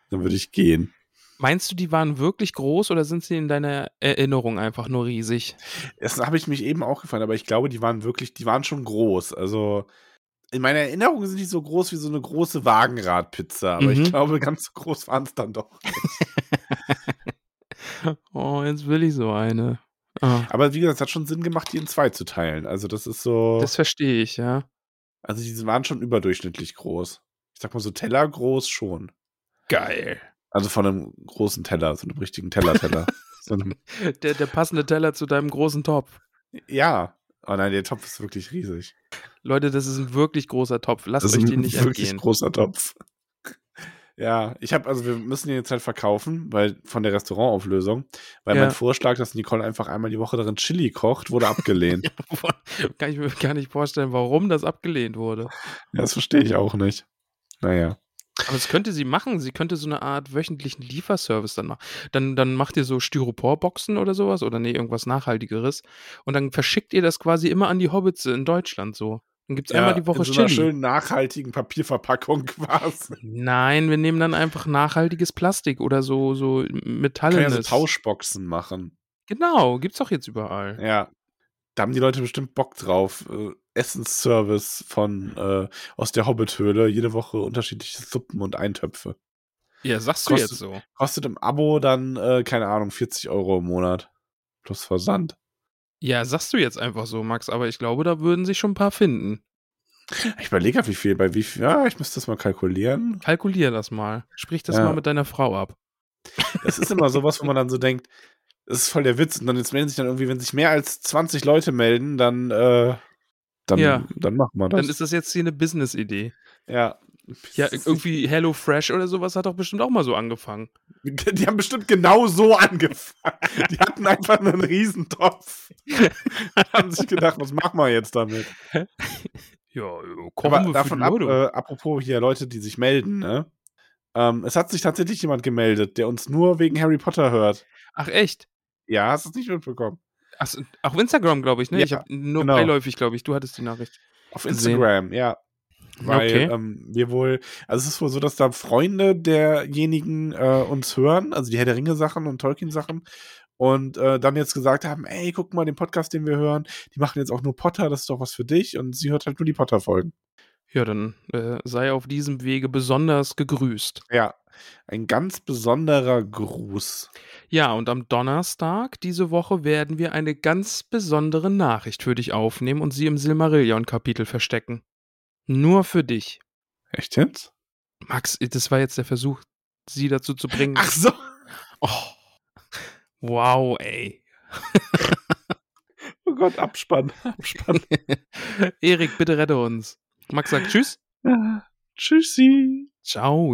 S3: Dann würde ich gehen.
S2: Meinst du, die waren wirklich groß oder sind sie in deiner Erinnerung einfach nur riesig?
S3: Das habe ich mich eben auch gefallen, aber ich glaube, die waren wirklich, die waren schon groß. Also in meiner Erinnerung sind die so groß wie so eine große Wagenradpizza, aber
S2: Mhm.
S3: ich glaube, ganz so groß waren es dann doch.
S2: Oh, jetzt will ich so eine. Ah,
S3: Aber wie gesagt, es hat schon Sinn gemacht, die in zwei zu teilen. Also das ist so,
S2: das verstehe ich, ja.
S3: also die waren schon überdurchschnittlich groß. Ich sag mal so Teller groß schon.
S2: Geil.
S3: Also von einem großen Teller, so einem richtigen Teller-Teller. so
S2: Der, der passende Teller zu deinem großen Topf.
S3: ja. Oh nein, der Topf ist wirklich riesig.
S2: Leute, das ist ein wirklich großer Topf. Lasst
S3: Das ist
S2: euch
S3: ein
S2: den nicht
S3: wirklich
S2: entgehen.
S3: großer Topf. Ja, ich habe, also wir müssen den jetzt halt verkaufen, weil von der Restaurantauflösung, weil
S2: Ja.
S3: mein Vorschlag, dass Nicole einfach einmal die Woche darin Chili kocht, wurde abgelehnt.
S2: Kann ich mir gar nicht vorstellen, warum das abgelehnt wurde.
S3: ja, das verstehe ich auch nicht. Naja.
S2: Aber das könnte sie machen. Sie könnte so eine Art wöchentlichen Lieferservice dann machen. Dann, dann macht ihr so Styroporboxen oder sowas oder nee, irgendwas Nachhaltigeres. Und dann verschickt ihr das quasi immer an die Hobbits in Deutschland so. Dann gibt es einmal die Woche
S3: in so einer
S2: Chili.
S3: schönen nachhaltigen Papierverpackung quasi.
S2: Nein, wir nehmen dann einfach nachhaltiges Plastik oder so, so
S3: Kann ja so. Tauschboxen machen.
S2: Genau, gibt's doch jetzt überall.
S3: Ja. Da haben die Leute bestimmt Bock drauf. Äh, Essensservice von äh, aus der Hobbithöhle. Jede Woche unterschiedliche Suppen und Eintöpfe.
S2: Ja, sagst du
S3: Kostet-
S2: jetzt so.
S3: Kostet im Abo dann, äh, keine Ahnung, 40 Euro im Monat. Plus Versand.
S2: Ja, sagst du jetzt einfach so, Max, aber ich glaube, da würden sich schon ein paar finden.
S3: Ich überlege, wie viel, bei wie viel, ja, ich müsste das mal kalkulieren.
S2: Kalkulier das mal. Sprich das
S3: Ja.
S2: mal mit deiner Frau ab.
S3: Das ist immer sowas, wo man dann so denkt, das ist voll der Witz. Und dann jetzt melden sich dann irgendwie, wenn sich mehr als 20 Leute melden, dann, äh, dann,
S2: Ja.
S3: dann machen wir das.
S2: Dann ist das jetzt hier eine Business-Idee.
S3: ja.
S2: Ja, irgendwie Hello Fresh oder sowas hat doch bestimmt auch mal so angefangen.
S3: Die haben bestimmt genau so angefangen. Die hatten einfach einen Riesentopf. haben sich gedacht, was machen wir jetzt damit?
S2: Ja, kochen
S3: Aber
S2: wir
S3: davon ab, äh, apropos hier Leute, die sich melden, ne? Ähm, es hat sich tatsächlich jemand gemeldet, der uns nur wegen Harry Potter hört.
S2: Ach echt?
S3: Ja, hast du es nicht mitbekommen?
S2: So, auf Instagram, glaube ich, ne?
S3: Ja,
S2: ich habe nur
S3: genau.
S2: beiläufig, glaube ich. Du hattest die Nachricht.
S3: Auf
S2: Gesehen.
S3: Instagram, ja. Weil
S2: Okay.
S3: ähm, wir wohl, also es ist wohl so, dass da Freunde derjenigen äh, uns hören, also die Herr der Ringe-Sachen und Tolkien-Sachen, und äh, dann jetzt gesagt haben, ey, guck mal den Podcast, den wir hören, die machen jetzt auch nur Potter, das ist doch was für dich, und sie hört halt nur die Potter-Folgen.
S2: Ja, dann äh, sei auf diesem Wege besonders gegrüßt.
S3: Ja, ein ganz besonderer Gruß.
S2: Ja, und am Donnerstag diese Woche werden wir eine ganz besondere Nachricht für dich aufnehmen und sie im Silmarillion-Kapitel verstecken. Nur für dich.
S3: Echt jetzt?
S2: Max, das war jetzt der Versuch, sie dazu zu bringen.
S3: Ach so.
S2: Oh. Wow, ey.
S3: Oh Gott, Abspann. Abspann.
S2: Erik, bitte rette uns. Max sagt Tschüss.
S3: Ja, Tschüssi.
S2: Ciao.